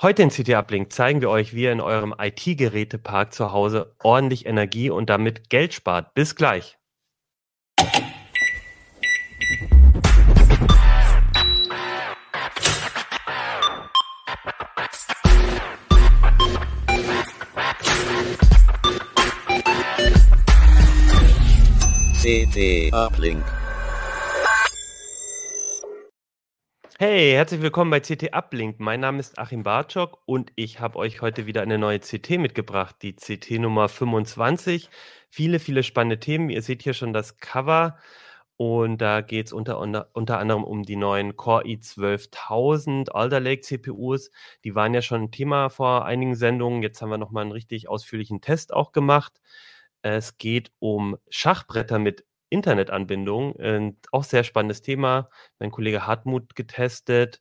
Heute in CT Uplink zeigen wir euch, wie ihr in eurem IT-Gerätepark zu Hause ordentlich Energie und damit Geld spart. Bis gleich. CT Uplink. Hey, herzlich willkommen bei CT Uplink. Mein Name ist Achim Bartschok und ich habe euch heute wieder eine neue CT mitgebracht, die CT Nummer 25. Viele, viele spannende Themen. Ihr seht hier schon das Cover und da geht es unter, unter, unter anderem um die neuen Core i12000 Alder Lake CPUs. Die waren ja schon ein Thema vor einigen Sendungen. Jetzt haben wir nochmal einen richtig ausführlichen Test auch gemacht. Es geht um Schachbretter mit Internetanbindung. Äh, auch sehr spannendes Thema. Mein Kollege Hartmut getestet.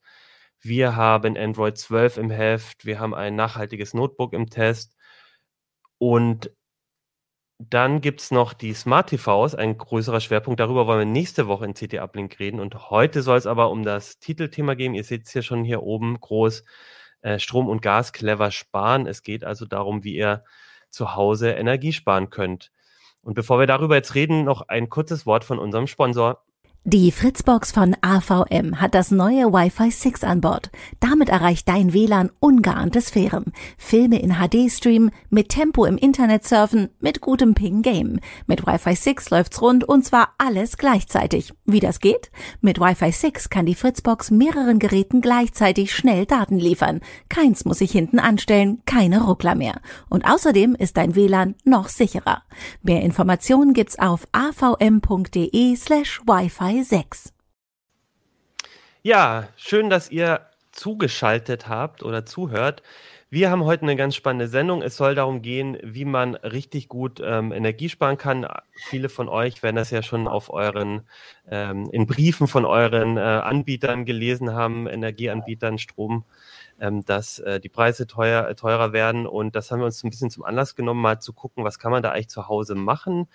Wir haben Android 12 im Heft. Wir haben ein nachhaltiges Notebook im Test. Und dann gibt es noch die Smart TVs, ein größerer Schwerpunkt. Darüber wollen wir nächste Woche in CT Uplink reden. Und heute soll es aber um das Titelthema gehen. Ihr seht es hier schon hier oben groß. Äh, Strom und Gas clever sparen. Es geht also darum, wie ihr zu Hause Energie sparen könnt. Und bevor wir darüber jetzt reden, noch ein kurzes Wort von unserem Sponsor. Die Fritzbox von AVM hat das neue Wi-Fi 6 an Bord. Damit erreicht dein WLAN ungeahnte Sphären. Filme in HD streamen, mit Tempo im Internet surfen, mit gutem Ping Game. Mit Wi-Fi 6 läuft's rund und zwar alles gleichzeitig. Wie das geht? Mit Wi-Fi 6 kann die Fritzbox mehreren Geräten gleichzeitig schnell Daten liefern. Keins muss sich hinten anstellen, keine Ruckler mehr. Und außerdem ist dein WLAN noch sicherer. Mehr Informationen gibt's auf avm.de slash Wi-Fi 6. Ja, schön, dass ihr zugeschaltet habt oder zuhört. Wir haben heute eine ganz spannende Sendung. Es soll darum gehen, wie man richtig gut ähm, Energie sparen kann. Viele von euch werden das ja schon auf euren, ähm, in Briefen von euren äh, Anbietern gelesen haben, Energieanbietern, Strom, ähm, dass äh, die Preise teuer, teurer werden. Und das haben wir uns ein bisschen zum Anlass genommen, mal zu gucken, was kann man da eigentlich zu Hause machen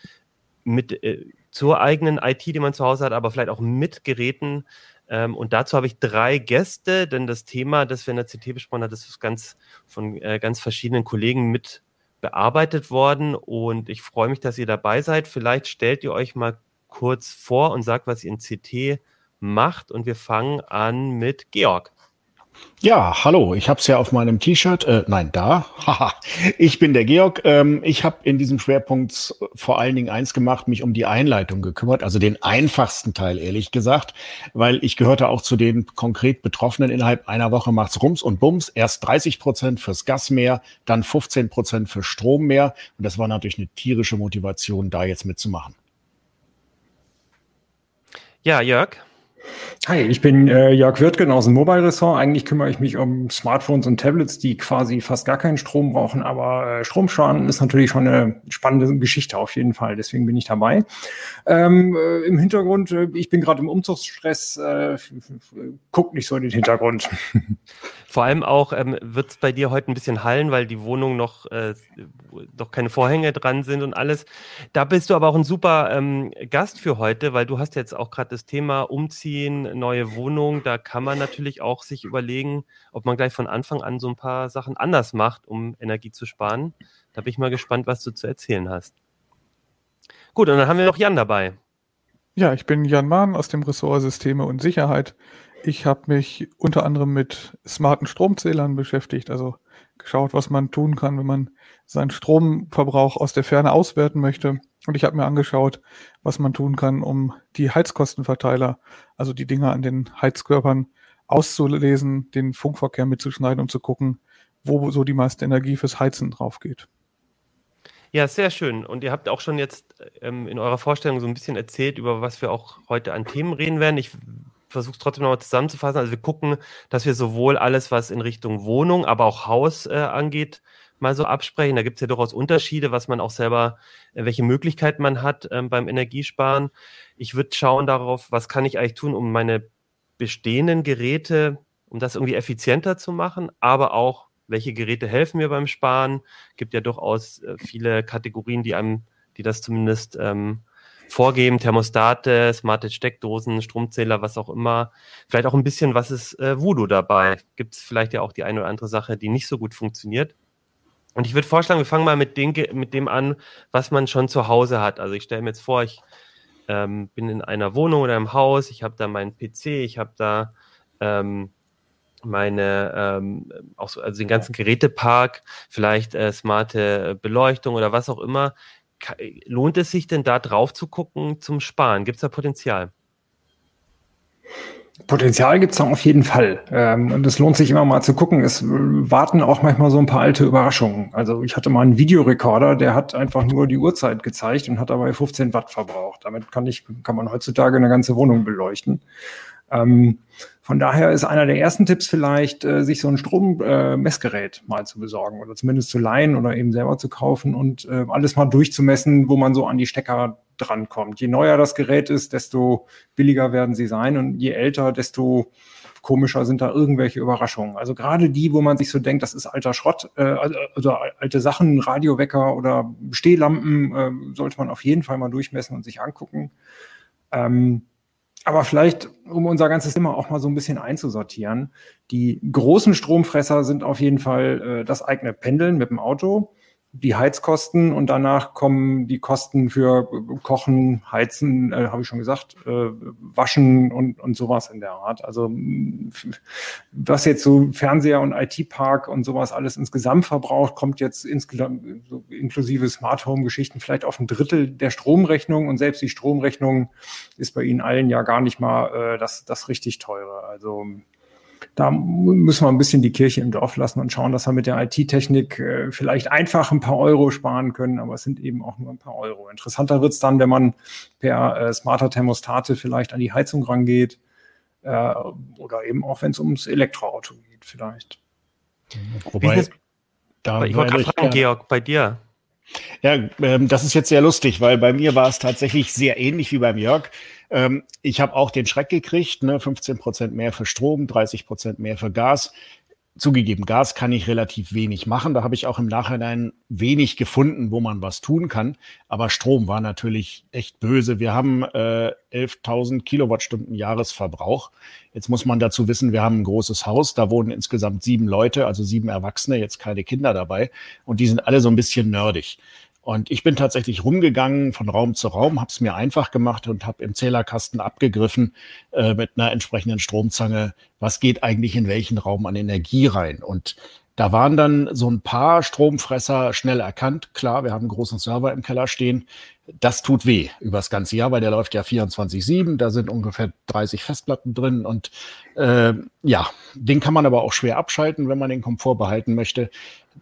mit äh, zur eigenen IT, die man zu Hause hat, aber vielleicht auch mit Geräten. Ähm, und dazu habe ich drei Gäste, denn das Thema, das wir in der CT besprochen haben, das ist ganz von äh, ganz verschiedenen Kollegen mit bearbeitet worden. Und ich freue mich, dass ihr dabei seid. Vielleicht stellt ihr euch mal kurz vor und sagt, was ihr in CT macht. Und wir fangen an mit Georg. Ja, hallo, ich habe es ja auf meinem T-Shirt, äh, nein, da, haha, ich bin der Georg. Ähm, ich habe in diesem Schwerpunkt vor allen Dingen eins gemacht, mich um die Einleitung gekümmert, also den einfachsten Teil, ehrlich gesagt, weil ich gehörte auch zu den konkret Betroffenen. Innerhalb einer Woche macht's Rums und Bums, erst 30 Prozent fürs Gas mehr, dann 15 Prozent für Strom mehr und das war natürlich eine tierische Motivation, da jetzt mitzumachen. Ja, Jörg. Hi, ich bin äh, Jörg Wirtgen aus dem Mobile-Ressort. Eigentlich kümmere ich mich um Smartphones und Tablets, die quasi fast gar keinen Strom brauchen, aber äh, Strom sparen ist natürlich schon eine spannende Geschichte auf jeden Fall. Deswegen bin ich dabei. Ähm, äh, Im Hintergrund, äh, ich bin gerade im Umzugsstress, äh, guck nicht so in den Hintergrund. Vor allem auch ähm, wird es bei dir heute ein bisschen hallen, weil die Wohnung noch, äh, noch keine Vorhänge dran sind und alles. Da bist du aber auch ein super ähm, Gast für heute, weil du hast jetzt auch gerade das Thema Umziehen, neue Wohnung, da kann man natürlich auch sich überlegen, ob man gleich von Anfang an so ein paar Sachen anders macht, um Energie zu sparen. Da bin ich mal gespannt, was du zu erzählen hast. Gut, und dann haben wir noch Jan dabei. Ja, ich bin Jan Mahn aus dem Ressort Systeme und Sicherheit. Ich habe mich unter anderem mit smarten Stromzählern beschäftigt, also geschaut, was man tun kann, wenn man seinen Stromverbrauch aus der Ferne auswerten möchte. Und ich habe mir angeschaut, was man tun kann, um die Heizkostenverteiler, also die Dinger an den Heizkörpern auszulesen, den Funkverkehr mitzuschneiden und zu gucken, wo so die meiste Energie fürs Heizen drauf geht. Ja, sehr schön. Und ihr habt auch schon jetzt ähm, in eurer Vorstellung so ein bisschen erzählt, über was wir auch heute an Themen reden werden. Ich versuche es trotzdem nochmal zusammenzufassen. Also wir gucken, dass wir sowohl alles, was in Richtung Wohnung, aber auch Haus äh, angeht, mal so absprechen. Da gibt es ja durchaus Unterschiede, was man auch selber, äh, welche Möglichkeiten man hat ähm, beim Energiesparen. Ich würde schauen darauf, was kann ich eigentlich tun, um meine bestehenden Geräte, um das irgendwie effizienter zu machen, aber auch, welche Geräte helfen mir beim Sparen. Es gibt ja durchaus äh, viele Kategorien, die einem, die das zumindest ähm, vorgeben, Thermostate, smarte Steckdosen, Stromzähler, was auch immer. Vielleicht auch ein bisschen, was ist äh, Voodoo dabei? Gibt es vielleicht ja auch die eine oder andere Sache, die nicht so gut funktioniert? Und ich würde vorschlagen, wir fangen mal mit, den, mit dem an, was man schon zu Hause hat. Also ich stelle mir jetzt vor, ich ähm, bin in einer Wohnung oder im Haus, ich habe da meinen PC, ich habe da ähm, meine, ähm, auch so, also den ganzen Gerätepark, vielleicht äh, smarte Beleuchtung oder was auch immer. Lohnt es sich denn da drauf zu gucken zum Sparen? Gibt es da Potenzial? Potenzial gibt es da auf jeden Fall. Ähm, und es lohnt sich immer mal zu gucken. Es warten auch manchmal so ein paar alte Überraschungen. Also ich hatte mal einen Videorekorder, der hat einfach nur die Uhrzeit gezeigt und hat dabei 15 Watt verbraucht. Damit kann, ich, kann man heutzutage eine ganze Wohnung beleuchten. Ähm, von daher ist einer der ersten Tipps vielleicht, äh, sich so ein Strommessgerät äh, mal zu besorgen oder zumindest zu leihen oder eben selber zu kaufen und äh, alles mal durchzumessen, wo man so an die Stecker drankommt. Je neuer das Gerät ist, desto billiger werden sie sein und je älter, desto komischer sind da irgendwelche Überraschungen. Also gerade die, wo man sich so denkt, das ist alter Schrott, äh, also, also alte Sachen, Radiowecker oder Stehlampen, äh, sollte man auf jeden Fall mal durchmessen und sich angucken. Ähm, aber vielleicht, um unser ganzes Thema auch mal so ein bisschen einzusortieren, die großen Stromfresser sind auf jeden Fall äh, das eigene Pendeln mit dem Auto die Heizkosten und danach kommen die Kosten für Kochen, Heizen, äh, habe ich schon gesagt, äh, Waschen und, und sowas in der Art. Also was jetzt so Fernseher und IT-Park und sowas alles insgesamt verbraucht, kommt jetzt insgesamt so inklusive Smart Home-Geschichten vielleicht auf ein Drittel der Stromrechnung und selbst die Stromrechnung ist bei Ihnen allen ja gar nicht mal äh, das, das richtig teure. Also da müssen wir ein bisschen die Kirche im Dorf lassen und schauen, dass wir mit der IT-Technik äh, vielleicht einfach ein paar Euro sparen können, aber es sind eben auch nur ein paar Euro. Interessanter wird es dann, wenn man per äh, smarter Thermostate vielleicht an die Heizung rangeht äh, oder eben auch, wenn es ums Elektroauto geht, vielleicht. Wobei, da ich wollte gerade fragen, Georg, bei dir. Ja, ähm, das ist jetzt sehr lustig, weil bei mir war es tatsächlich sehr ähnlich wie beim Jörg. Ähm, ich habe auch den Schreck gekriegt, ne? 15 Prozent mehr für Strom, 30 Prozent mehr für Gas. Zugegeben, Gas kann ich relativ wenig machen. Da habe ich auch im Nachhinein wenig gefunden, wo man was tun kann. Aber Strom war natürlich echt böse. Wir haben äh, 11.000 Kilowattstunden Jahresverbrauch. Jetzt muss man dazu wissen, wir haben ein großes Haus. Da wohnen insgesamt sieben Leute, also sieben Erwachsene, jetzt keine Kinder dabei. Und die sind alle so ein bisschen nerdig. Und ich bin tatsächlich rumgegangen von Raum zu Raum, habe es mir einfach gemacht und habe im Zählerkasten abgegriffen äh, mit einer entsprechenden Stromzange, was geht eigentlich in welchen Raum an Energie rein. Und da waren dann so ein paar Stromfresser schnell erkannt. Klar, wir haben einen großen Server im Keller stehen. Das tut weh über das ganze Jahr, weil der läuft ja 24-7. Da sind ungefähr 30 Festplatten drin. Und äh, ja, den kann man aber auch schwer abschalten, wenn man den Komfort behalten möchte.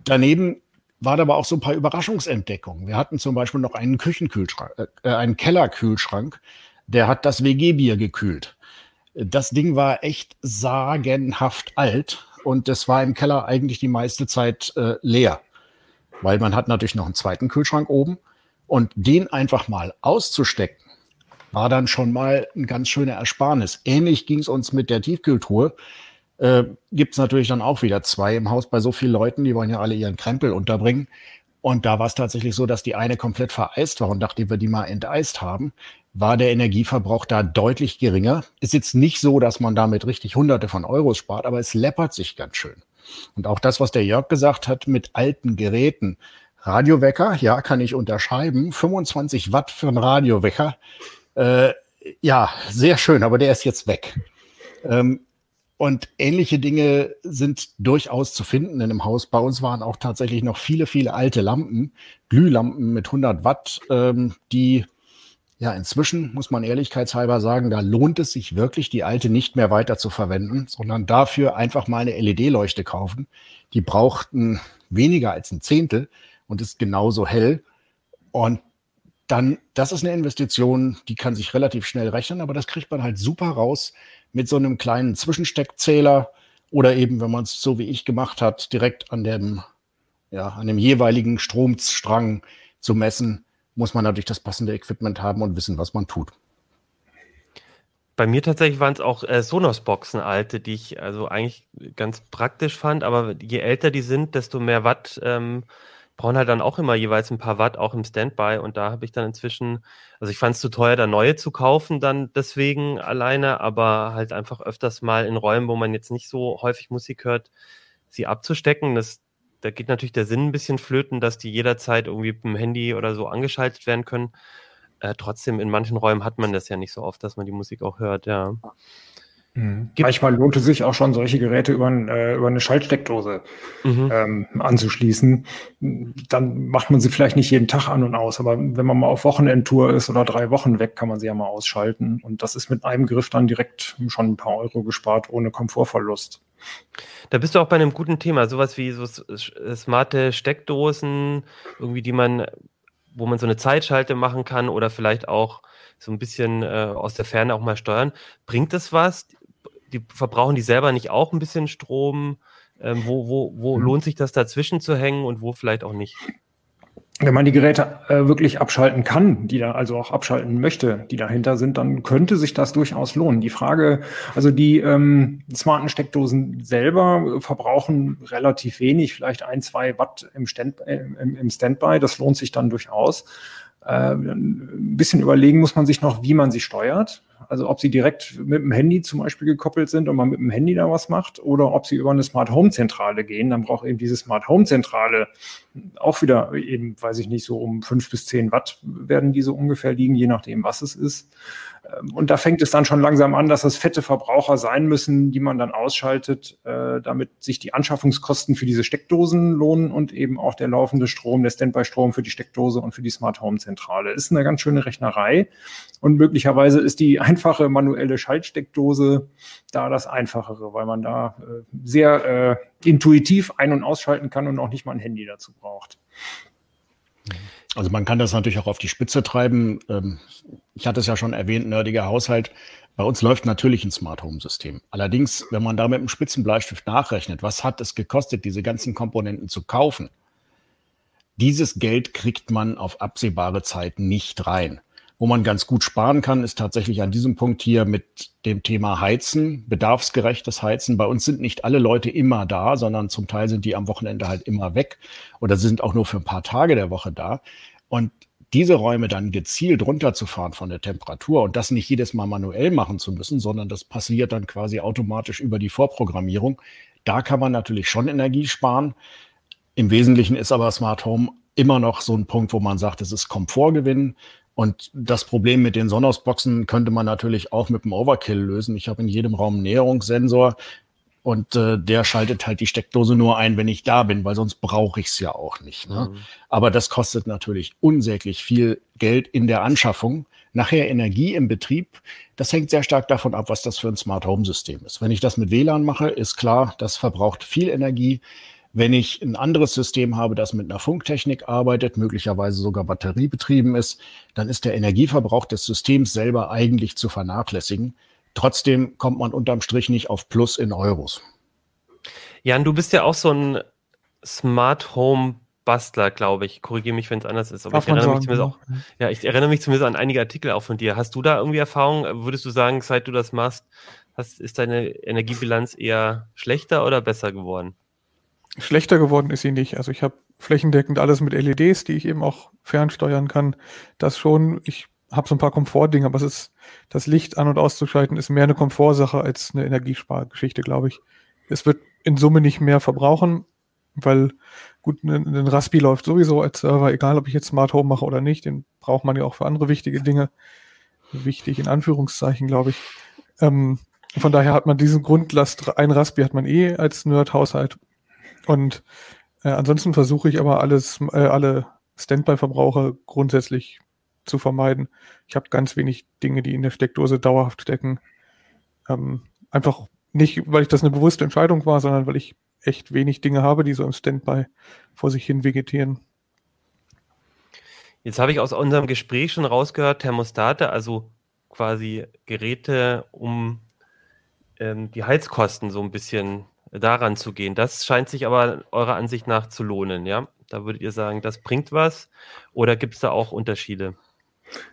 Daneben waren aber auch so ein paar Überraschungsentdeckungen. Wir hatten zum Beispiel noch einen Küchenkühlschrank, äh, äh einen Kellerkühlschrank, der hat das WG-Bier gekühlt. Das Ding war echt sagenhaft alt und das war im Keller eigentlich die meiste Zeit äh, leer, weil man hat natürlich noch einen zweiten Kühlschrank oben und den einfach mal auszustecken, war dann schon mal ein ganz schöner Ersparnis. Ähnlich ging es uns mit der Tiefkühltruhe äh, gibt es natürlich dann auch wieder zwei im Haus bei so vielen Leuten, die wollen ja alle ihren Krempel unterbringen. Und da war es tatsächlich so, dass die eine komplett vereist war und nachdem wir die mal enteist haben, war der Energieverbrauch da deutlich geringer. Ist jetzt nicht so, dass man damit richtig hunderte von Euros spart, aber es läppert sich ganz schön. Und auch das, was der Jörg gesagt hat mit alten Geräten. Radiowecker, ja, kann ich unterschreiben. 25 Watt für einen Radiowecker. Äh, ja, sehr schön, aber der ist jetzt weg. Ähm, und ähnliche Dinge sind durchaus zu finden in dem Haus. Bei uns waren auch tatsächlich noch viele, viele alte Lampen, Glühlampen mit 100 Watt, ähm, die ja inzwischen, muss man ehrlichkeitshalber sagen, da lohnt es sich wirklich, die alte nicht mehr weiter zu verwenden, sondern dafür einfach mal eine LED-Leuchte kaufen. Die brauchten weniger als ein Zehntel und ist genauso hell. Und dann, das ist eine Investition, die kann sich relativ schnell rechnen, aber das kriegt man halt super raus, mit so einem kleinen Zwischensteckzähler oder eben, wenn man es so wie ich gemacht hat, direkt an dem, ja, an dem jeweiligen Stromstrang zu messen, muss man natürlich das passende Equipment haben und wissen, was man tut. Bei mir tatsächlich waren es auch äh, Sonos-Boxen alte, die ich also eigentlich ganz praktisch fand, aber je älter die sind, desto mehr Watt ähm, brauchen halt dann auch immer jeweils ein paar Watt, auch im Standby. Und da habe ich dann inzwischen, also ich fand es zu teuer, da neue zu kaufen, dann deswegen alleine, aber halt einfach öfters mal in Räumen, wo man jetzt nicht so häufig Musik hört, sie abzustecken. Das, da geht natürlich der Sinn ein bisschen flöten, dass die jederzeit irgendwie mit dem Handy oder so angeschaltet werden können. Äh, trotzdem, in manchen Räumen hat man das ja nicht so oft, dass man die Musik auch hört, ja. Mhm. Manchmal lohnt es sich auch schon, solche Geräte über, äh, über eine Schaltsteckdose mhm. ähm, anzuschließen. Dann macht man sie vielleicht nicht jeden Tag an und aus, aber wenn man mal auf Wochenendtour ist oder drei Wochen weg, kann man sie ja mal ausschalten. Und das ist mit einem Griff dann direkt schon ein paar Euro gespart, ohne Komfortverlust. Da bist du auch bei einem guten Thema, sowas wie so smarte Steckdosen, irgendwie, die man, wo man so eine Zeitschalte machen kann oder vielleicht auch so ein bisschen äh, aus der Ferne auch mal steuern. Bringt das was? Die verbrauchen die selber nicht auch ein bisschen Strom? Ähm, wo wo, wo mhm. lohnt sich das dazwischen zu hängen und wo vielleicht auch nicht? Wenn man die Geräte äh, wirklich abschalten kann, die da also auch abschalten möchte, die dahinter sind, dann könnte sich das durchaus lohnen. Die Frage, also die ähm, smarten Steckdosen selber verbrauchen relativ wenig, vielleicht ein, zwei Watt im, Stand, äh, im, im Standby. Das lohnt sich dann durchaus. Äh, ein bisschen überlegen muss man sich noch, wie man sie steuert. Also ob sie direkt mit dem Handy zum Beispiel gekoppelt sind und man mit dem Handy da was macht oder ob sie über eine Smart Home Zentrale gehen. Dann braucht eben diese Smart Home Zentrale auch wieder eben, weiß ich nicht, so um fünf bis zehn Watt werden diese ungefähr liegen, je nachdem, was es ist. Ähm, und da fängt es dann schon langsam an, dass das fette Verbraucher sein müssen, die man dann ausschaltet, äh, damit sich die Anschaffungskosten für diese Steckdosen lohnen und eben auch der laufende Strom, der Standby-Strom für die Steckdose und für die Smart Home Zentrale. Ist eine ganz schöne Rechnerei. Und möglicherweise ist die einfache manuelle Schaltsteckdose da das Einfachere, weil man da äh, sehr äh, intuitiv ein- und ausschalten kann und auch nicht mal ein Handy dazu braucht. Also man kann das natürlich auch auf die Spitze treiben. Ähm, ich hatte es ja schon erwähnt, nerdiger Haushalt. Bei uns läuft natürlich ein Smart Home System. Allerdings, wenn man da mit einem Spitzenbleistift nachrechnet, was hat es gekostet, diese ganzen Komponenten zu kaufen? Dieses Geld kriegt man auf absehbare Zeit nicht rein. Wo man ganz gut sparen kann, ist tatsächlich an diesem Punkt hier mit dem Thema Heizen, bedarfsgerechtes Heizen. Bei uns sind nicht alle Leute immer da, sondern zum Teil sind die am Wochenende halt immer weg oder sind auch nur für ein paar Tage der Woche da. Und diese Räume dann gezielt runterzufahren von der Temperatur und das nicht jedes Mal manuell machen zu müssen, sondern das passiert dann quasi automatisch über die Vorprogrammierung. Da kann man natürlich schon Energie sparen. Im Wesentlichen ist aber Smart Home immer noch so ein Punkt, wo man sagt, es ist Komfortgewinn. Und das Problem mit den Sonos-Boxen könnte man natürlich auch mit dem Overkill lösen. Ich habe in jedem Raum einen Näherungssensor und äh, der schaltet halt die Steckdose nur ein, wenn ich da bin, weil sonst brauche ich es ja auch nicht. Ne? Mhm. Aber das kostet natürlich unsäglich viel Geld in der Anschaffung. Nachher Energie im Betrieb, das hängt sehr stark davon ab, was das für ein Smart Home System ist. Wenn ich das mit WLAN mache, ist klar, das verbraucht viel Energie. Wenn ich ein anderes System habe, das mit einer Funktechnik arbeitet, möglicherweise sogar batteriebetrieben ist, dann ist der Energieverbrauch des Systems selber eigentlich zu vernachlässigen. Trotzdem kommt man unterm Strich nicht auf Plus in Euros. Jan, du bist ja auch so ein Smart Home Bastler, glaube ich. Korrigiere mich, wenn es anders ist. Aber ich erinnere, mich zumindest auch, ja, ich erinnere mich zumindest an einige Artikel auch von dir. Hast du da irgendwie Erfahrung? Würdest du sagen, seit du das machst, hast, ist deine Energiebilanz eher schlechter oder besser geworden? Schlechter geworden ist sie nicht. Also ich habe flächendeckend alles mit LEDs, die ich eben auch fernsteuern kann. Das schon. Ich habe so ein paar Komfortdinge, aber es ist, das Licht an- und auszuschalten ist mehr eine Komfortsache als eine Energiespargeschichte, glaube ich. Es wird in Summe nicht mehr verbrauchen, weil gut, ein, ein Raspi läuft sowieso als Server, egal ob ich jetzt Smart Home mache oder nicht, den braucht man ja auch für andere wichtige Dinge. Wichtig in Anführungszeichen, glaube ich. Ähm, von daher hat man diesen Grundlast, ein Raspi hat man eh als Nerd-Haushalt und äh, ansonsten versuche ich aber alles, äh, alle Standby-Verbraucher grundsätzlich zu vermeiden. Ich habe ganz wenig Dinge, die in der Steckdose dauerhaft stecken. Ähm, einfach nicht, weil ich das eine bewusste Entscheidung war, sondern weil ich echt wenig Dinge habe, die so im Standby vor sich hin vegetieren. Jetzt habe ich aus unserem Gespräch schon rausgehört, Thermostate, also quasi Geräte, um ähm, die Heizkosten so ein bisschen daran zu gehen. Das scheint sich aber eurer Ansicht nach zu lohnen, ja? Da würdet ihr sagen, das bringt was oder gibt es da auch Unterschiede?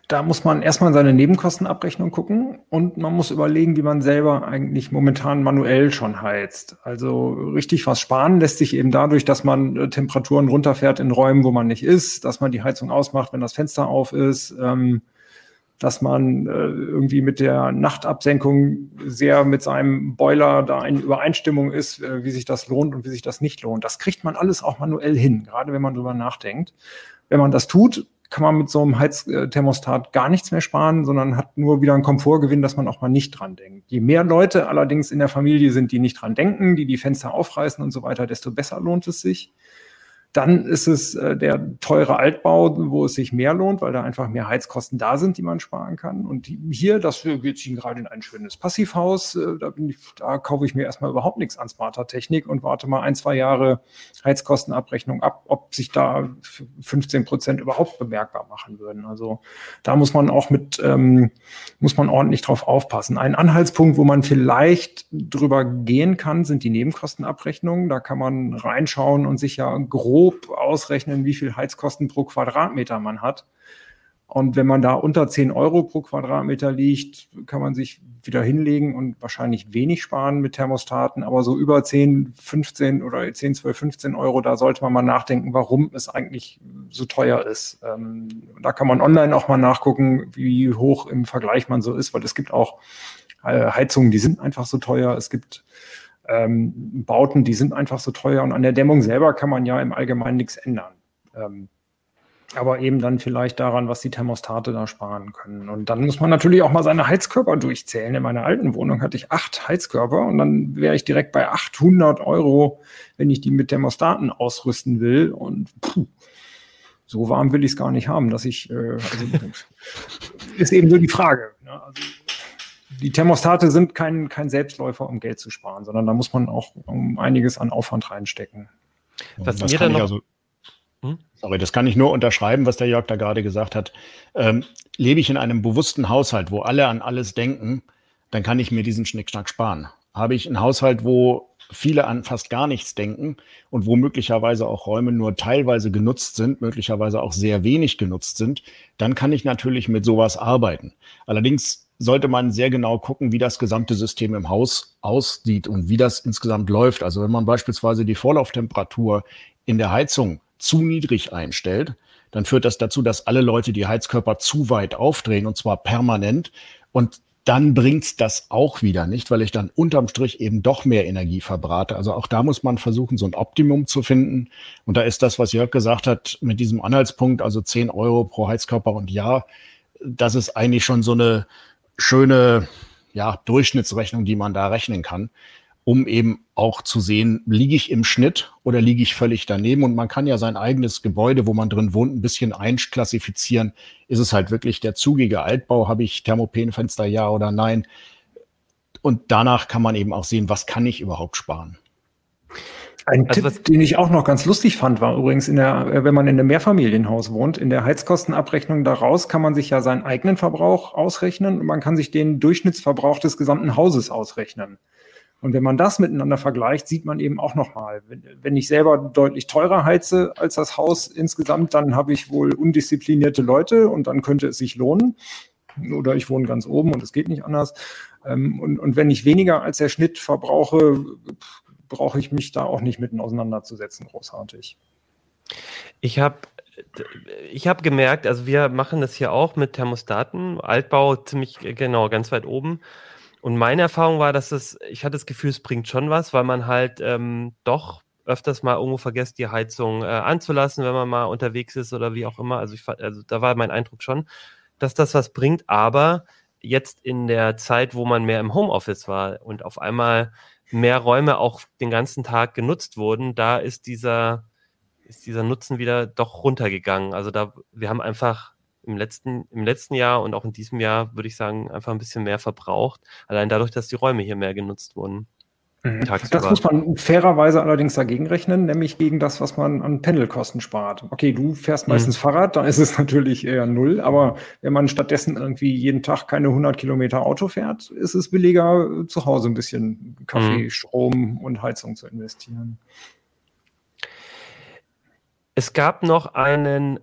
Da muss man erstmal in seine Nebenkostenabrechnung gucken und man muss überlegen, wie man selber eigentlich momentan manuell schon heizt. Also richtig was sparen lässt sich eben dadurch, dass man äh, Temperaturen runterfährt in Räumen, wo man nicht ist, dass man die Heizung ausmacht, wenn das Fenster auf ist, ähm, dass man äh, irgendwie mit der Nachtabsenkung sehr mit seinem Boiler da in Übereinstimmung ist, äh, wie sich das lohnt und wie sich das nicht lohnt. Das kriegt man alles auch manuell hin, gerade wenn man drüber nachdenkt. Wenn man das tut, kann man mit so einem Heizthermostat gar nichts mehr sparen, sondern hat nur wieder einen Komfortgewinn, dass man auch mal nicht dran denkt. Je mehr Leute allerdings in der Familie sind, die nicht dran denken, die die Fenster aufreißen und so weiter, desto besser lohnt es sich. Dann ist es äh, der teure Altbau, wo es sich mehr lohnt, weil da einfach mehr Heizkosten da sind, die man sparen kann. Und hier, das wir ziehen gerade in ein schönes Passivhaus, äh, da, ich, da kaufe ich mir erstmal überhaupt nichts an smarter Technik und warte mal ein, zwei Jahre Heizkostenabrechnung ab, ob sich da 15 Prozent überhaupt bemerkbar machen würden. Also da muss man auch mit, ähm, muss man ordentlich drauf aufpassen. Ein Anhaltspunkt, wo man vielleicht drüber gehen kann, sind die Nebenkostenabrechnungen. Da kann man reinschauen und sich ja grob grob ausrechnen, wie viel Heizkosten pro Quadratmeter man hat. Und wenn man da unter 10 Euro pro Quadratmeter liegt, kann man sich wieder hinlegen und wahrscheinlich wenig sparen mit Thermostaten. Aber so über 10, 15 oder 10, 12, 15 Euro, da sollte man mal nachdenken, warum es eigentlich so teuer ist. Ähm, da kann man online auch mal nachgucken, wie hoch im Vergleich man so ist, weil es gibt auch äh, Heizungen, die sind einfach so teuer. Es gibt ähm, Bauten, die sind einfach so teuer und an der Dämmung selber kann man ja im Allgemeinen nichts ändern. Ähm, aber eben dann vielleicht daran, was die Thermostate da sparen können. Und dann muss man natürlich auch mal seine Heizkörper durchzählen. In meiner alten Wohnung hatte ich acht Heizkörper und dann wäre ich direkt bei 800 Euro, wenn ich die mit Thermostaten ausrüsten will. Und puh, so warm will ich es gar nicht haben, dass ich, äh, also, ist eben so die Frage. Ne? Also, die Thermostate sind kein, kein Selbstläufer, um Geld zu sparen, sondern da muss man auch um einiges an Aufwand reinstecken. Was das mir dann noch, also, hm? Sorry, das kann ich nur unterschreiben, was der Jörg da gerade gesagt hat. Ähm, lebe ich in einem bewussten Haushalt, wo alle an alles denken, dann kann ich mir diesen Schnickschnack sparen. Habe ich einen Haushalt, wo viele an fast gar nichts denken und wo möglicherweise auch Räume nur teilweise genutzt sind, möglicherweise auch sehr wenig genutzt sind, dann kann ich natürlich mit sowas arbeiten. Allerdings sollte man sehr genau gucken, wie das gesamte System im Haus aussieht und wie das insgesamt läuft. Also wenn man beispielsweise die Vorlauftemperatur in der Heizung zu niedrig einstellt, dann führt das dazu, dass alle Leute die Heizkörper zu weit aufdrehen und zwar permanent. Und dann bringt das auch wieder nicht, weil ich dann unterm Strich eben doch mehr Energie verbrate. Also auch da muss man versuchen, so ein Optimum zu finden. Und da ist das, was Jörg gesagt hat, mit diesem Anhaltspunkt, also 10 Euro pro Heizkörper und Jahr, das ist eigentlich schon so eine, schöne ja, Durchschnittsrechnung, die man da rechnen kann, um eben auch zu sehen, liege ich im Schnitt oder liege ich völlig daneben? Und man kann ja sein eigenes Gebäude, wo man drin wohnt, ein bisschen einklassifizieren. Ist es halt wirklich der zugige Altbau? Habe ich Thermopenfenster, ja oder nein? Und danach kann man eben auch sehen, was kann ich überhaupt sparen. Ein also Tipp, den ich auch noch ganz lustig fand, war übrigens in der, äh, wenn man in einem Mehrfamilienhaus wohnt, in der Heizkostenabrechnung daraus kann man sich ja seinen eigenen Verbrauch ausrechnen und man kann sich den Durchschnittsverbrauch des gesamten Hauses ausrechnen. Und wenn man das miteinander vergleicht, sieht man eben auch nochmal, wenn, wenn ich selber deutlich teurer heize als das Haus insgesamt, dann habe ich wohl undisziplinierte Leute und dann könnte es sich lohnen. Oder ich wohne ganz oben und es geht nicht anders. Ähm, und, und wenn ich weniger als der Schnitt verbrauche, brauche ich mich da auch nicht mitten auseinanderzusetzen, großartig. Ich habe ich habe gemerkt, also wir machen das hier auch mit Thermostaten, Altbau ziemlich genau, ganz weit oben. Und meine Erfahrung war, dass es, ich hatte das Gefühl, es bringt schon was, weil man halt ähm, doch öfters mal irgendwo vergisst, die Heizung äh, anzulassen, wenn man mal unterwegs ist oder wie auch immer. Also, ich, also da war mein Eindruck schon, dass das was bringt. Aber jetzt in der Zeit, wo man mehr im Homeoffice war und auf einmal mehr Räume auch den ganzen Tag genutzt wurden, da ist dieser, ist dieser Nutzen wieder doch runtergegangen. Also da, wir haben einfach im letzten, im letzten Jahr und auch in diesem Jahr, würde ich sagen, einfach ein bisschen mehr verbraucht. Allein dadurch, dass die Räume hier mehr genutzt wurden. Mhm. Das muss man fairerweise allerdings dagegen rechnen, nämlich gegen das, was man an Pendelkosten spart. Okay, du fährst mhm. meistens mhm. Fahrrad, da ist es natürlich eher null, aber wenn man stattdessen irgendwie jeden Tag keine 100 Kilometer Auto fährt, ist es billiger, zu Hause ein bisschen Kaffee, mhm. Strom und Heizung zu investieren. Es gab noch einen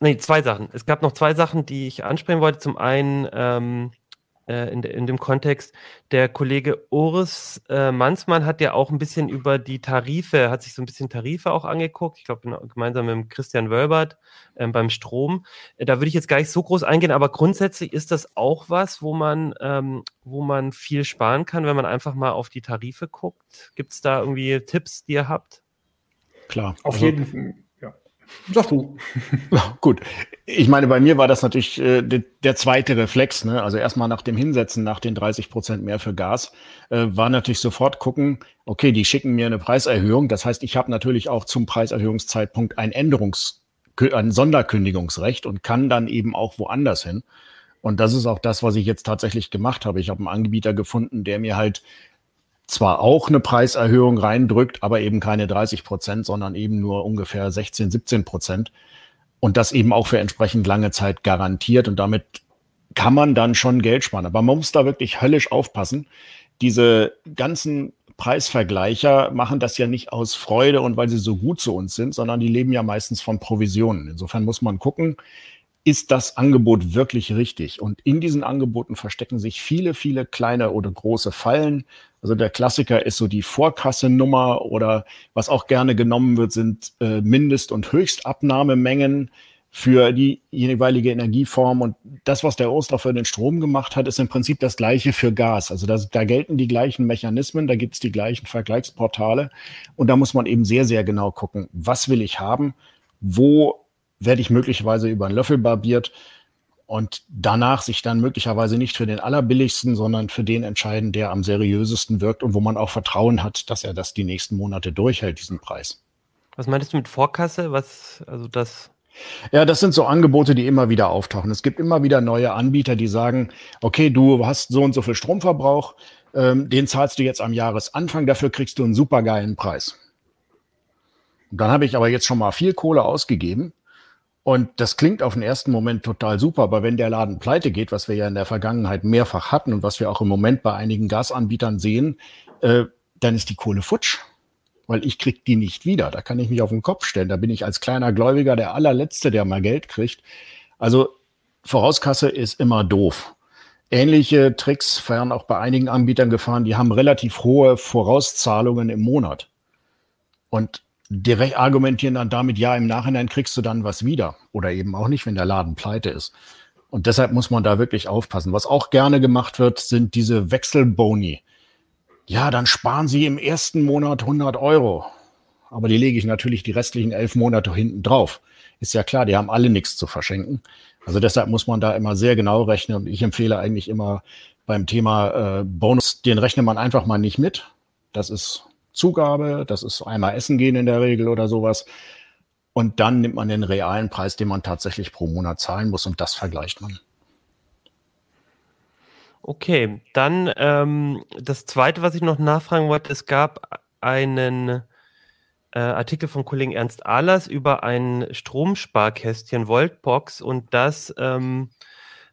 nee, zwei Sachen. Es gab noch zwei Sachen, die ich ansprechen wollte. Zum einen ähm, äh, in, in, dem Kontext, der Kollege Urs äh, Mansmann hat ja auch ein bisschen über die Tarife, hat sich so ein bisschen Tarife auch angeguckt. Ich glaube, gemeinsam mit Christian Wölbert äh, beim Strom. Äh, da würde ich jetzt gar nicht so groß eingehen, aber grundsätzlich ist das auch was, wo man, ähm, wo man viel sparen kann, wenn man einfach mal auf die Tarife guckt. Gibt es da irgendwie Tipps, die ihr habt? Klar. Auf also, jeden Fall. Sag du. Gut. Ich meine, bei mir war das natürlich äh, de, der zweite Reflex. Ne? Also erstmal nach dem Hinsetzen, nach den 30 Prozent mehr für Gas, äh, war natürlich sofort gucken, okay, die schicken mir eine Preiserhöhung. Das heißt, ich habe natürlich auch zum Preiserhöhungszeitpunkt ein Änderungs-, ein Sonderkündigungsrecht und kann dann eben auch woanders hin. Und das ist auch das, was ich jetzt tatsächlich gemacht habe. Ich habe einen Anbieter gefunden, der mir halt zwar auch eine Preiserhöhung reindrückt, aber eben keine 30 Prozent, sondern eben nur ungefähr 16, 17 Prozent. Und das eben auch für entsprechend lange Zeit garantiert. Und damit kann man dann schon Geld sparen. Aber man muss da wirklich höllisch aufpassen. Diese ganzen Preisvergleicher machen das ja nicht aus Freude und weil sie so gut zu uns sind, sondern die leben ja meistens von Provisionen. Insofern muss man gucken, ist das Angebot wirklich richtig? Und in diesen Angeboten verstecken sich viele, viele kleine oder große Fallen. Also der Klassiker ist so die Vorkassennummer oder was auch gerne genommen wird, sind äh, Mindest- und Höchstabnahmemengen für die jeweilige Energieform. Und das, was der Oster für den Strom gemacht hat, ist im Prinzip das gleiche für Gas. Also das, da gelten die gleichen Mechanismen, da gibt es die gleichen Vergleichsportale. Und da muss man eben sehr, sehr genau gucken, was will ich haben, wo werde ich möglicherweise über einen Löffel barbiert und danach sich dann möglicherweise nicht für den allerbilligsten, sondern für den entscheiden, der am seriösesten wirkt und wo man auch Vertrauen hat, dass er das die nächsten Monate durchhält, diesen Preis. Was meinst du mit Vorkasse? Was, also das? Ja, das sind so Angebote, die immer wieder auftauchen. Es gibt immer wieder neue Anbieter, die sagen, okay, du hast so und so viel Stromverbrauch, ähm, den zahlst du jetzt am Jahresanfang, dafür kriegst du einen supergeilen Preis. Und dann habe ich aber jetzt schon mal viel Kohle ausgegeben und das klingt auf den ersten Moment total super, aber wenn der Laden pleite geht, was wir ja in der Vergangenheit mehrfach hatten und was wir auch im Moment bei einigen Gasanbietern sehen, äh, dann ist die Kohle futsch, weil ich krieg die nicht wieder. Da kann ich mich auf den Kopf stellen. Da bin ich als kleiner Gläubiger der allerletzte, der mal Geld kriegt. Also Vorauskasse ist immer doof. Ähnliche Tricks werden auch bei einigen Anbietern gefahren, die haben relativ hohe Vorauszahlungen im Monat. Und direkt argumentieren dann damit, ja, im Nachhinein kriegst du dann was wieder. Oder eben auch nicht, wenn der Laden pleite ist. Und deshalb muss man da wirklich aufpassen. Was auch gerne gemacht wird, sind diese Wechselboni. Ja, dann sparen Sie im ersten Monat 100 Euro. Aber die lege ich natürlich die restlichen elf Monate hinten drauf. Ist ja klar, die haben alle nichts zu verschenken. Also deshalb muss man da immer sehr genau rechnen. Und ich empfehle eigentlich immer beim Thema äh, Bonus, den rechnet man einfach mal nicht mit. Das ist Zugabe, das ist einmal essen gehen in der Regel oder sowas. Und dann nimmt man den realen Preis, den man tatsächlich pro Monat zahlen muss und das vergleicht man. Okay, dann ähm, das Zweite, was ich noch nachfragen wollte, es gab einen äh, Artikel von Kollegen Ernst Ahlers über ein Stromsparkästchen Voltbox und das ähm,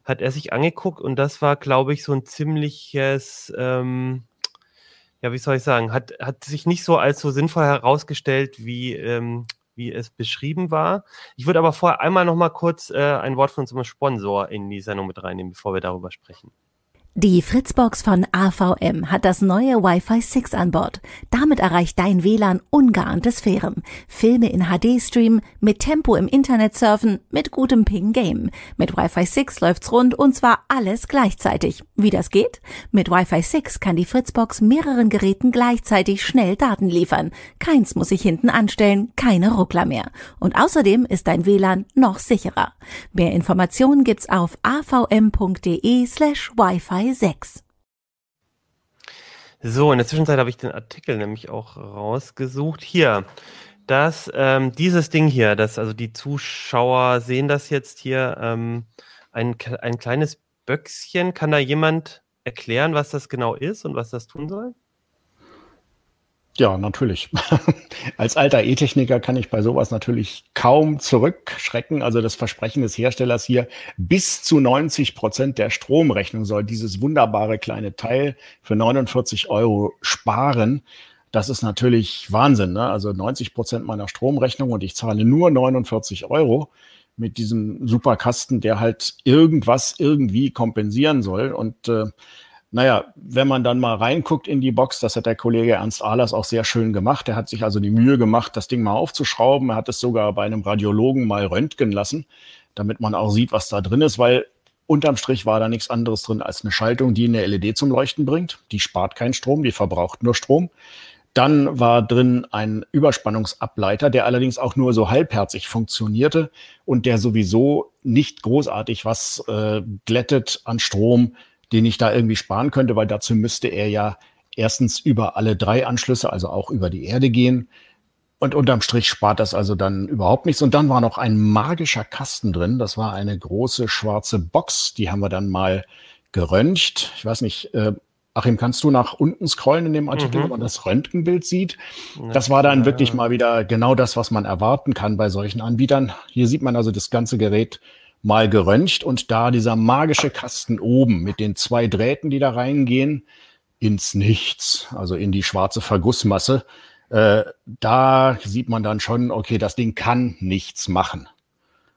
hat er sich angeguckt und das war, glaube ich, so ein ziemliches ähm, ja, wie soll ich sagen, hat, hat sich nicht so als so sinnvoll herausgestellt, wie, ähm, wie es beschrieben war. Ich würde aber vorher einmal noch mal kurz äh, ein Wort von unserem Sponsor in die Sendung mit reinnehmen, bevor wir darüber sprechen. Die Fritzbox von AVM hat das neue Wi-Fi 6 an Bord. Damit erreicht dein WLAN ungeahnte Sphären. Filme in HD streamen, mit Tempo im Internet surfen, mit gutem Ping Game. Mit Wi-Fi 6 läuft's rund und zwar alles gleichzeitig. Wie das geht? Mit Wi-Fi 6 kann die Fritzbox mehreren Geräten gleichzeitig schnell Daten liefern. Keins muss sich hinten anstellen, keine Ruckler mehr. Und außerdem ist dein WLAN noch sicherer. Mehr Informationen gibt's auf avm.de slash Wi-Fi 6. So, in der Zwischenzeit habe ich den Artikel nämlich auch rausgesucht. Hier, das, ähm, dieses Ding hier, das, also die Zuschauer sehen das jetzt hier, ähm, ein, ein kleines Böckschen. Kann da jemand erklären, was das genau ist und was das tun soll? Ja, natürlich. Als alter E-Techniker kann ich bei sowas natürlich kaum zurückschrecken. Also das Versprechen des Herstellers hier, bis zu 90 Prozent der Stromrechnung soll dieses wunderbare kleine Teil für 49 Euro sparen. Das ist natürlich Wahnsinn. Ne? Also 90 Prozent meiner Stromrechnung und ich zahle nur 49 Euro. mit diesem Superkasten, der halt irgendwas irgendwie kompensieren soll. Und äh, naja, wenn man dann mal reinguckt in die Box, das hat der Kollege Ernst Ahlers auch sehr schön gemacht. Er hat sich also die Mühe gemacht, das Ding mal aufzuschrauben. Er hat es sogar bei einem Radiologen mal röntgen lassen, damit man auch sieht, was da drin ist, weil unterm Strich war da nichts anderes drin als eine Schaltung, die eine LED zum Leuchten bringt. Die spart keinen Strom, die verbraucht nur Strom. Dann war drin ein Überspannungsableiter, der allerdings auch nur so halbherzig funktionierte und der sowieso nicht großartig was äh, glättet an Strom, den ich da irgendwie sparen könnte, weil dazu müsste er ja erstens über alle drei Anschlüsse, also auch über die Erde gehen. Und unterm Strich spart das also dann überhaupt nichts. Und dann war noch ein magischer Kasten drin. Das war eine große schwarze Box. Die haben wir dann mal geröntgt. Ich weiß nicht, äh, Achim, kannst du nach unten scrollen in dem Artikel, mhm. wo man das Röntgenbild sieht? Das war dann wirklich mal wieder genau das, was man erwarten kann bei solchen Anbietern. Hier sieht man also das ganze Gerät mal geröntgt und da dieser magische Kasten oben mit den zwei Drähten, die da reingehen, ins Nichts, also in die schwarze Vergussmasse. Äh, da sieht man dann schon, okay, das Ding kann nichts machen.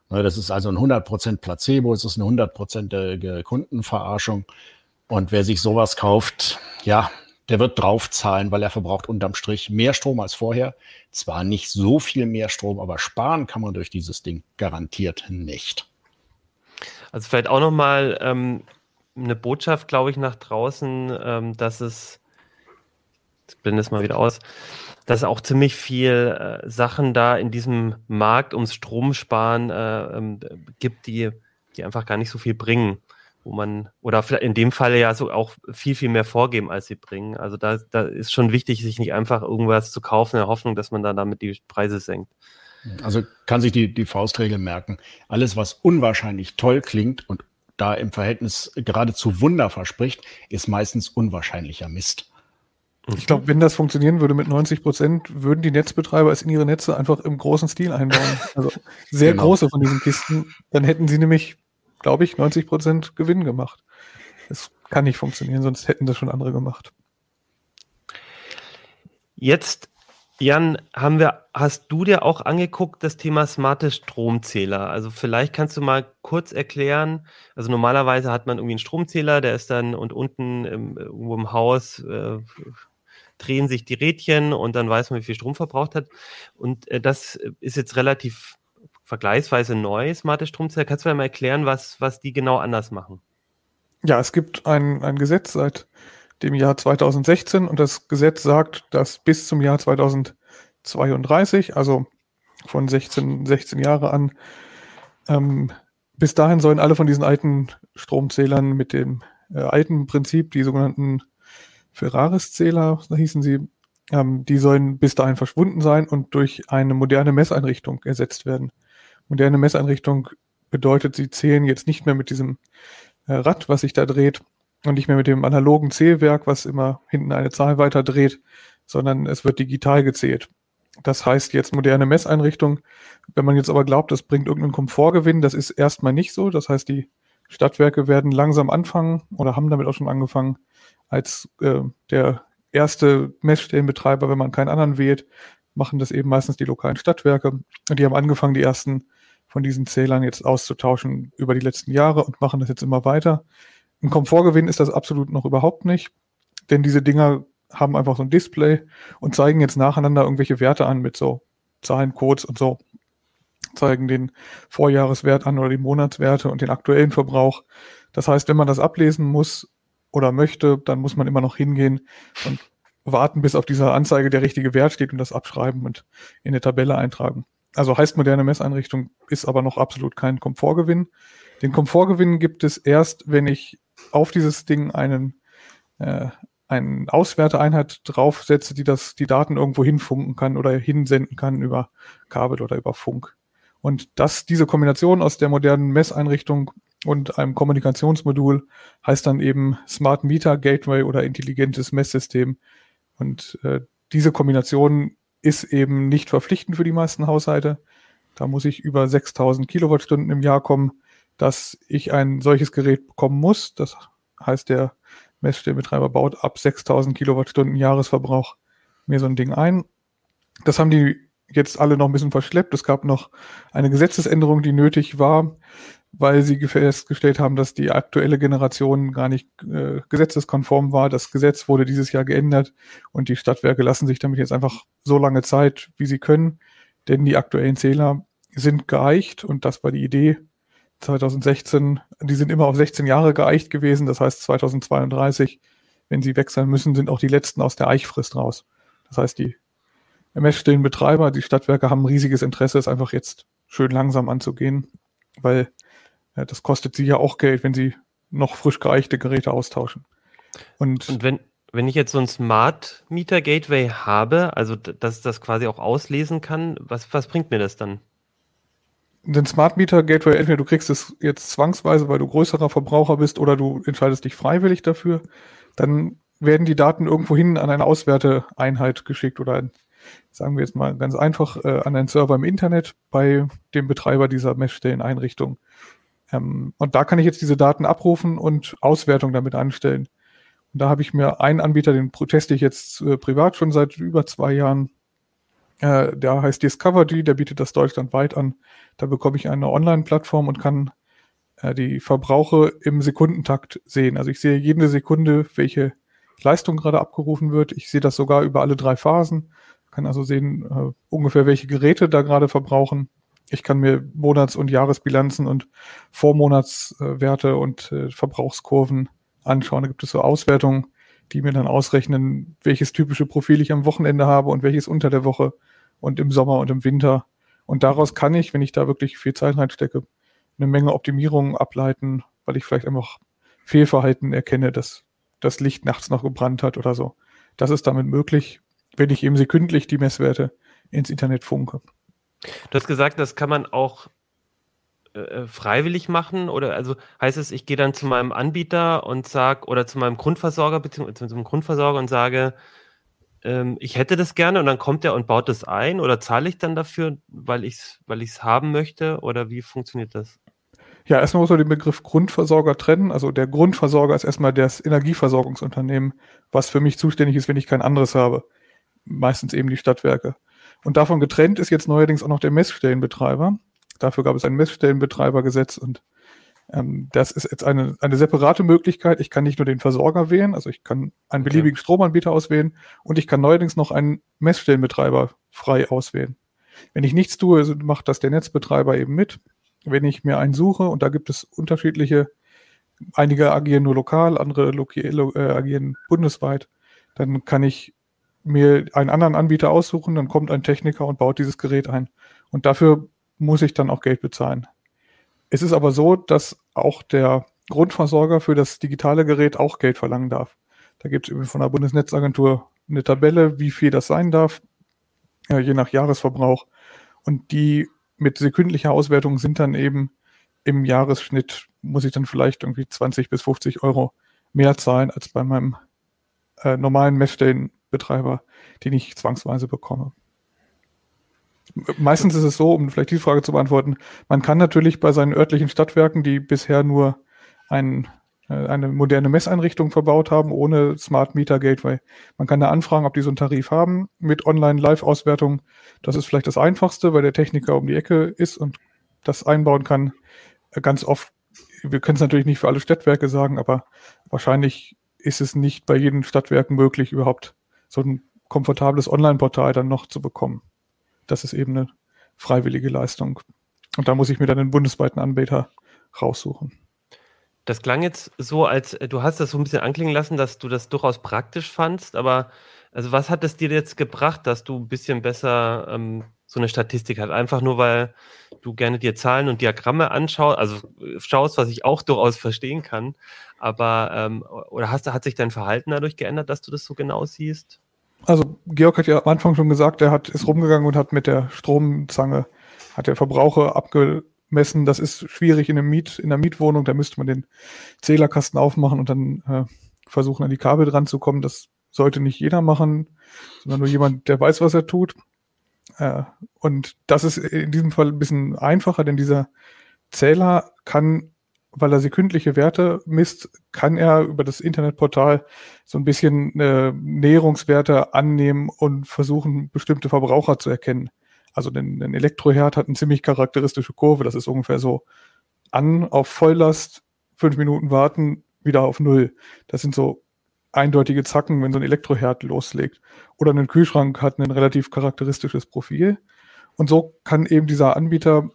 Ne, das ist also ein 100% Placebo, es ist eine 100% Kundenverarschung. Und wer sich sowas kauft, ja, der wird draufzahlen, weil er verbraucht unterm Strich mehr Strom als vorher. Zwar nicht so viel mehr Strom, aber sparen kann man durch dieses Ding garantiert nicht. Also vielleicht auch nochmal ähm, eine Botschaft, glaube ich, nach draußen, ähm, dass es, ich blende es mal wieder aus, dass auch ziemlich viel äh, Sachen da in diesem Markt ums Stromsparen äh, ähm, gibt, die, die einfach gar nicht so viel bringen wo man, oder in dem Falle ja so auch viel, viel mehr vorgeben, als sie bringen. Also da, da ist schon wichtig, sich nicht einfach irgendwas zu kaufen in der Hoffnung, dass man dann damit die Preise senkt. Also kann sich die, die Faustregel merken. Alles, was unwahrscheinlich toll klingt und da im Verhältnis geradezu Wunder verspricht, ist meistens unwahrscheinlicher Mist. Ich glaube, wenn das funktionieren würde mit 90 Prozent, würden die Netzbetreiber es in ihre Netze einfach im großen Stil einbauen. Also sehr genau. große von diesen Kisten. Dann hätten sie nämlich glaube ich, 90 Prozent Gewinn gemacht. Das kann nicht funktionieren, sonst hätten das schon andere gemacht. Jetzt, Jan, haben wir, hast du dir auch angeguckt, das Thema smarte Stromzähler? Also vielleicht kannst du mal kurz erklären, also normalerweise hat man irgendwie einen Stromzähler, der ist dann und unten im, irgendwo im Haus äh, drehen sich die Rädchen und dann weiß man, wie viel Strom verbraucht hat. Und äh, das ist jetzt relativ vergleichsweise neu, smarte Stromzähler. Kannst du mir mal erklären, was, was die genau anders machen? Ja, es gibt ein, ein Gesetz seit dem Jahr 2016 und das Gesetz sagt, dass bis zum Jahr 2032, also von 16, 16 Jahre an, ähm, bis dahin sollen alle von diesen alten Stromzählern mit dem äh, alten Prinzip, die sogenannten Ferraris-Zähler, hießen sie, ähm, die sollen bis dahin verschwunden sein und durch eine moderne Messeinrichtung ersetzt werden. Moderne Messeinrichtung bedeutet, sie zählen jetzt nicht mehr mit diesem äh, Rad, was sich da dreht und nicht mehr mit dem analogen Zählwerk, was immer hinten eine Zahl weiter dreht, sondern es wird digital gezählt. Das heißt jetzt moderne Messeinrichtung. Wenn man jetzt aber glaubt, das bringt irgendeinen Komfortgewinn, das ist erstmal nicht so. Das heißt, die Stadtwerke werden langsam anfangen oder haben damit auch schon angefangen, als äh, der erste Messstellenbetreiber, wenn man keinen anderen wählt, machen das eben meistens die lokalen Stadtwerke. Und die haben angefangen, die ersten von diesen Zählern jetzt auszutauschen über die letzten Jahre und machen das jetzt immer weiter. Ein Komfortgewinn ist das absolut noch überhaupt nicht, denn diese Dinger haben einfach so ein Display und zeigen jetzt nacheinander irgendwelche Werte an mit so Zahlencodes und so. Zeigen den Vorjahreswert an oder die Monatswerte und den aktuellen Verbrauch. Das heißt, wenn man das ablesen muss oder möchte, dann muss man immer noch hingehen und warten, bis auf dieser Anzeige der richtige Wert steht und das abschreiben und in eine Tabelle eintragen. Also heißt moderne Messeinrichtung, ist aber noch absolut kein Komfortgewinn. Den Komfortgewinn gibt es erst, wenn ich auf dieses Ding einen, äh, eine Auswerteeinheit draufsetze, die das, die Daten irgendwo hinfunken kann oder hinsenden kann über Kabel oder über Funk. Und das, diese Kombination aus der modernen Messeinrichtung und einem Kommunikationsmodul heißt dann eben Smart Meter Gateway oder intelligentes Messsystem. Und äh, diese Kombination ist eben nicht verpflichtend für die meisten Haushalte. Da muss ich über 6000 Kilowattstunden im Jahr kommen, dass ich ein solches Gerät bekommen muss. Das heißt, der Messstellenbetreiber baut ab 6000 Kilowattstunden Jahresverbrauch mir so ein Ding ein. Das haben die jetzt alle noch ein bisschen verschleppt. Es gab noch eine Gesetzesänderung, die nötig war, weil sie festgestellt haben, dass die aktuelle Generation gar nicht äh, gesetzeskonform war. Das Gesetz wurde dieses Jahr geändert und die Stadtwerke lassen sich damit jetzt einfach so lange Zeit, wie sie können, denn die aktuellen Zähler sind geeicht und das war die Idee 2016. Die sind immer auf 16 Jahre geeicht gewesen, das heißt 2032, wenn sie wechseln müssen, sind auch die letzten aus der Eichfrist raus. Das heißt, die Messstellenbetreiber, die Stadtwerke haben ein riesiges Interesse, es einfach jetzt schön langsam anzugehen, weil ja, das kostet sie ja auch Geld, wenn sie noch frisch geeichte Geräte austauschen. Und, Und wenn, wenn ich jetzt so ein Smart Meter Gateway habe, also dass das quasi auch auslesen kann, was, was bringt mir das dann? Den Smart Meter Gateway, entweder du kriegst es jetzt zwangsweise, weil du größerer Verbraucher bist, oder du entscheidest dich freiwillig dafür, dann werden die Daten irgendwohin an eine Auswerteeinheit geschickt oder ein, sagen wir jetzt mal ganz einfach äh, an einen Server im Internet bei dem Betreiber dieser Messstelleneinrichtung. Ähm, und da kann ich jetzt diese Daten abrufen und Auswertung damit anstellen. Und da habe ich mir einen Anbieter, den proteste ich jetzt äh, privat schon seit über zwei Jahren. Äh, der heißt Discovery, der bietet das deutschlandweit an. Da bekomme ich eine Online-Plattform und kann äh, die Verbrauche im Sekundentakt sehen. Also ich sehe jede Sekunde, welche Leistung gerade abgerufen wird. Ich sehe das sogar über alle drei Phasen. Kann also sehen, äh, ungefähr welche Geräte da gerade verbrauchen. Ich kann mir Monats- und Jahresbilanzen und Vormonatswerte und äh, Verbrauchskurven anschauen. Da gibt es so Auswertungen, die mir dann ausrechnen, welches typische Profil ich am Wochenende habe und welches unter der Woche und im Sommer und im Winter. Und daraus kann ich, wenn ich da wirklich viel Zeit reinstecke, eine Menge Optimierungen ableiten, weil ich vielleicht einfach Fehlverhalten erkenne, dass das Licht nachts noch gebrannt hat oder so. Das ist damit möglich, wenn ich eben sekündlich die Messwerte ins Internet funke. Du hast gesagt, das kann man auch äh, äh, freiwillig machen oder also heißt es, ich gehe dann zu meinem Anbieter und sage oder zu meinem Grundversorger beziehungsweise zu meinem Grundversorger und sage, ähm, ich hätte das gerne und dann kommt er und baut das ein oder zahle ich dann dafür, weil ich es weil haben möchte oder wie funktioniert das? Ja, erstmal muss man den Begriff Grundversorger trennen. Also der Grundversorger ist erstmal das Energieversorgungsunternehmen, was für mich zuständig ist, wenn ich kein anderes habe. Meistens eben die Stadtwerke. Und davon getrennt ist jetzt neuerdings auch noch der Messstellenbetreiber. Dafür gab es ein Messstellenbetreibergesetz und ähm, das ist jetzt eine, eine separate Möglichkeit. Ich kann nicht nur den Versorger wählen, also ich kann einen beliebigen okay. Stromanbieter auswählen und ich kann neuerdings noch einen Messstellenbetreiber frei auswählen. Wenn ich nichts tue, macht das der Netzbetreiber eben mit. Wenn ich mir einen suche, und da gibt es unterschiedliche, einige agieren nur lokal, andere äh, agieren bundesweit, dann kann ich mir einen anderen Anbieter aussuchen, dann kommt ein Techniker und baut dieses Gerät ein. Und dafür muss ich dann auch Geld bezahlen. Es ist aber so, dass auch der Grundversorger für das digitale Gerät auch Geld verlangen darf. Da gibt es von der Bundesnetzagentur eine Tabelle, wie viel das sein darf, ja, je nach Jahresverbrauch. Und die mit sekündlicher Auswertung sind dann eben im Jahresschnitt, muss ich dann vielleicht irgendwie 20 bis 50 Euro mehr zahlen als bei meinem äh, normalen Messstellen Betreiber, den ich zwangsweise bekomme. Meistens ist es so, um vielleicht die Frage zu beantworten, man kann natürlich bei seinen örtlichen Stadtwerken, die bisher nur ein, äh, eine moderne Messeinrichtung verbaut haben, ohne Smart Meter Gateway, man kann da anfragen, ob die so einen Tarif haben mit Online-Live-Auswertung. Das ist vielleicht das Einfachste, weil der Techniker um die Ecke ist und das einbauen kann. Ganz oft, wir können es natürlich nicht für alle Stadtwerke sagen, aber wahrscheinlich ist es nicht bei jedem Stadtwerk möglich, überhaupt so ein komfortables Online-Portal dann noch zu bekommen. Das ist eben eine freiwillige Leistung. Und da muss ich mir dann einen bundesweiten Anbieter raussuchen. Das klang jetzt so, als äh, du hast das so ein bisschen anklingen lassen, dass du das durchaus praktisch fandst, aber also was hat es dir jetzt gebracht, dass du ein bisschen besser ähm, so eine Statistik hast? Einfach nur, weil du gerne dir Zahlen und Diagramme anschaust, also äh, schaust, was ich auch durchaus verstehen kann, aber, ähm, oder hast, hat sich dein Verhalten dadurch geändert, dass du das so genau siehst? Also, Georg hat ja am Anfang schon gesagt, er hat, ist rumgegangen und hat mit der Stromzange, hat der Verbraucher abgemessen. Das ist schwierig in, einem Miet, in einer Mietwohnung, da müsste man den Zählerkasten aufmachen und dann äh, versuchen, an die Kabel dran zu kommen. Das sollte nicht jeder machen, sondern nur jemand, der weiß, was er tut. Äh, und das ist in diesem Fall ein bisschen einfacher, denn dieser Zähler kann weil er sekündliche Werte misst, kann er über das Internetportal so ein bisschen äh, Näherungswerte annehmen und versuchen, bestimmte Verbraucher zu erkennen. Also ein, ein Elektroherd hat eine ziemlich charakteristische Kurve. Das ist ungefähr so an auf Volllast, fünf Minuten warten, wieder auf Null. Das sind so eindeutige Zacken, wenn so ein Elektroherd loslegt. Oder ein Kühlschrank hat ein relativ charakteristisches Profil. Und so kann eben dieser Anbieter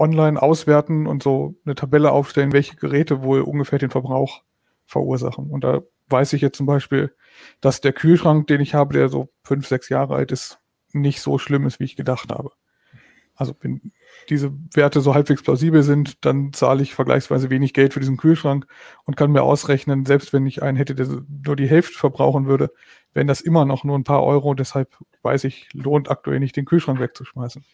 online auswerten und so eine Tabelle aufstellen, welche Geräte wohl ungefähr den Verbrauch verursachen. Und da weiß ich jetzt zum Beispiel, dass der Kühlschrank, den ich habe, der so fünf, sechs Jahre alt ist, nicht so schlimm ist, wie ich gedacht habe. Also wenn diese Werte so halbwegs plausibel sind, dann zahle ich vergleichsweise wenig Geld für diesen Kühlschrank und kann mir ausrechnen, selbst wenn ich einen hätte, der nur die Hälfte verbrauchen würde, wären das immer noch nur ein paar Euro. Deshalb weiß ich, lohnt aktuell nicht, den Kühlschrank wegzuschmeißen.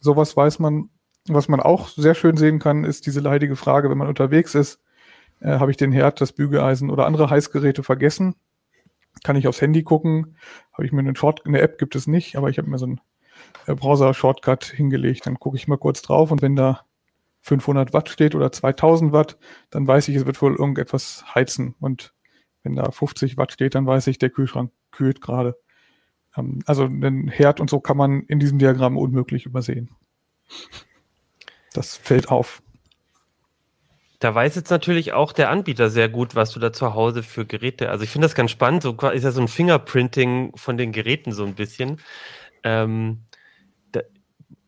Sowas weiß man. Was man auch sehr schön sehen kann, ist diese leidige Frage, wenn man unterwegs ist, äh, habe ich den Herd, das Bügeleisen oder andere Heißgeräte vergessen? Kann ich aufs Handy gucken? Habe ich mir einen Short, eine App gibt es nicht, aber ich habe mir so einen äh, Browser-Shortcut hingelegt. Dann gucke ich mal kurz drauf und wenn da 500 Watt steht oder 2000 Watt, dann weiß ich, es wird wohl irgendetwas heizen. Und wenn da 50 Watt steht, dann weiß ich, der Kühlschrank kühlt gerade. Ähm, also den Herd und so kann man in diesem Diagramm unmöglich übersehen. Das fällt auf. Da weiß jetzt natürlich auch der Anbieter sehr gut, was du da zu Hause für Geräte. Also ich finde das ganz spannend. So ist ja so ein Fingerprinting von den Geräten so ein bisschen. Ähm, da,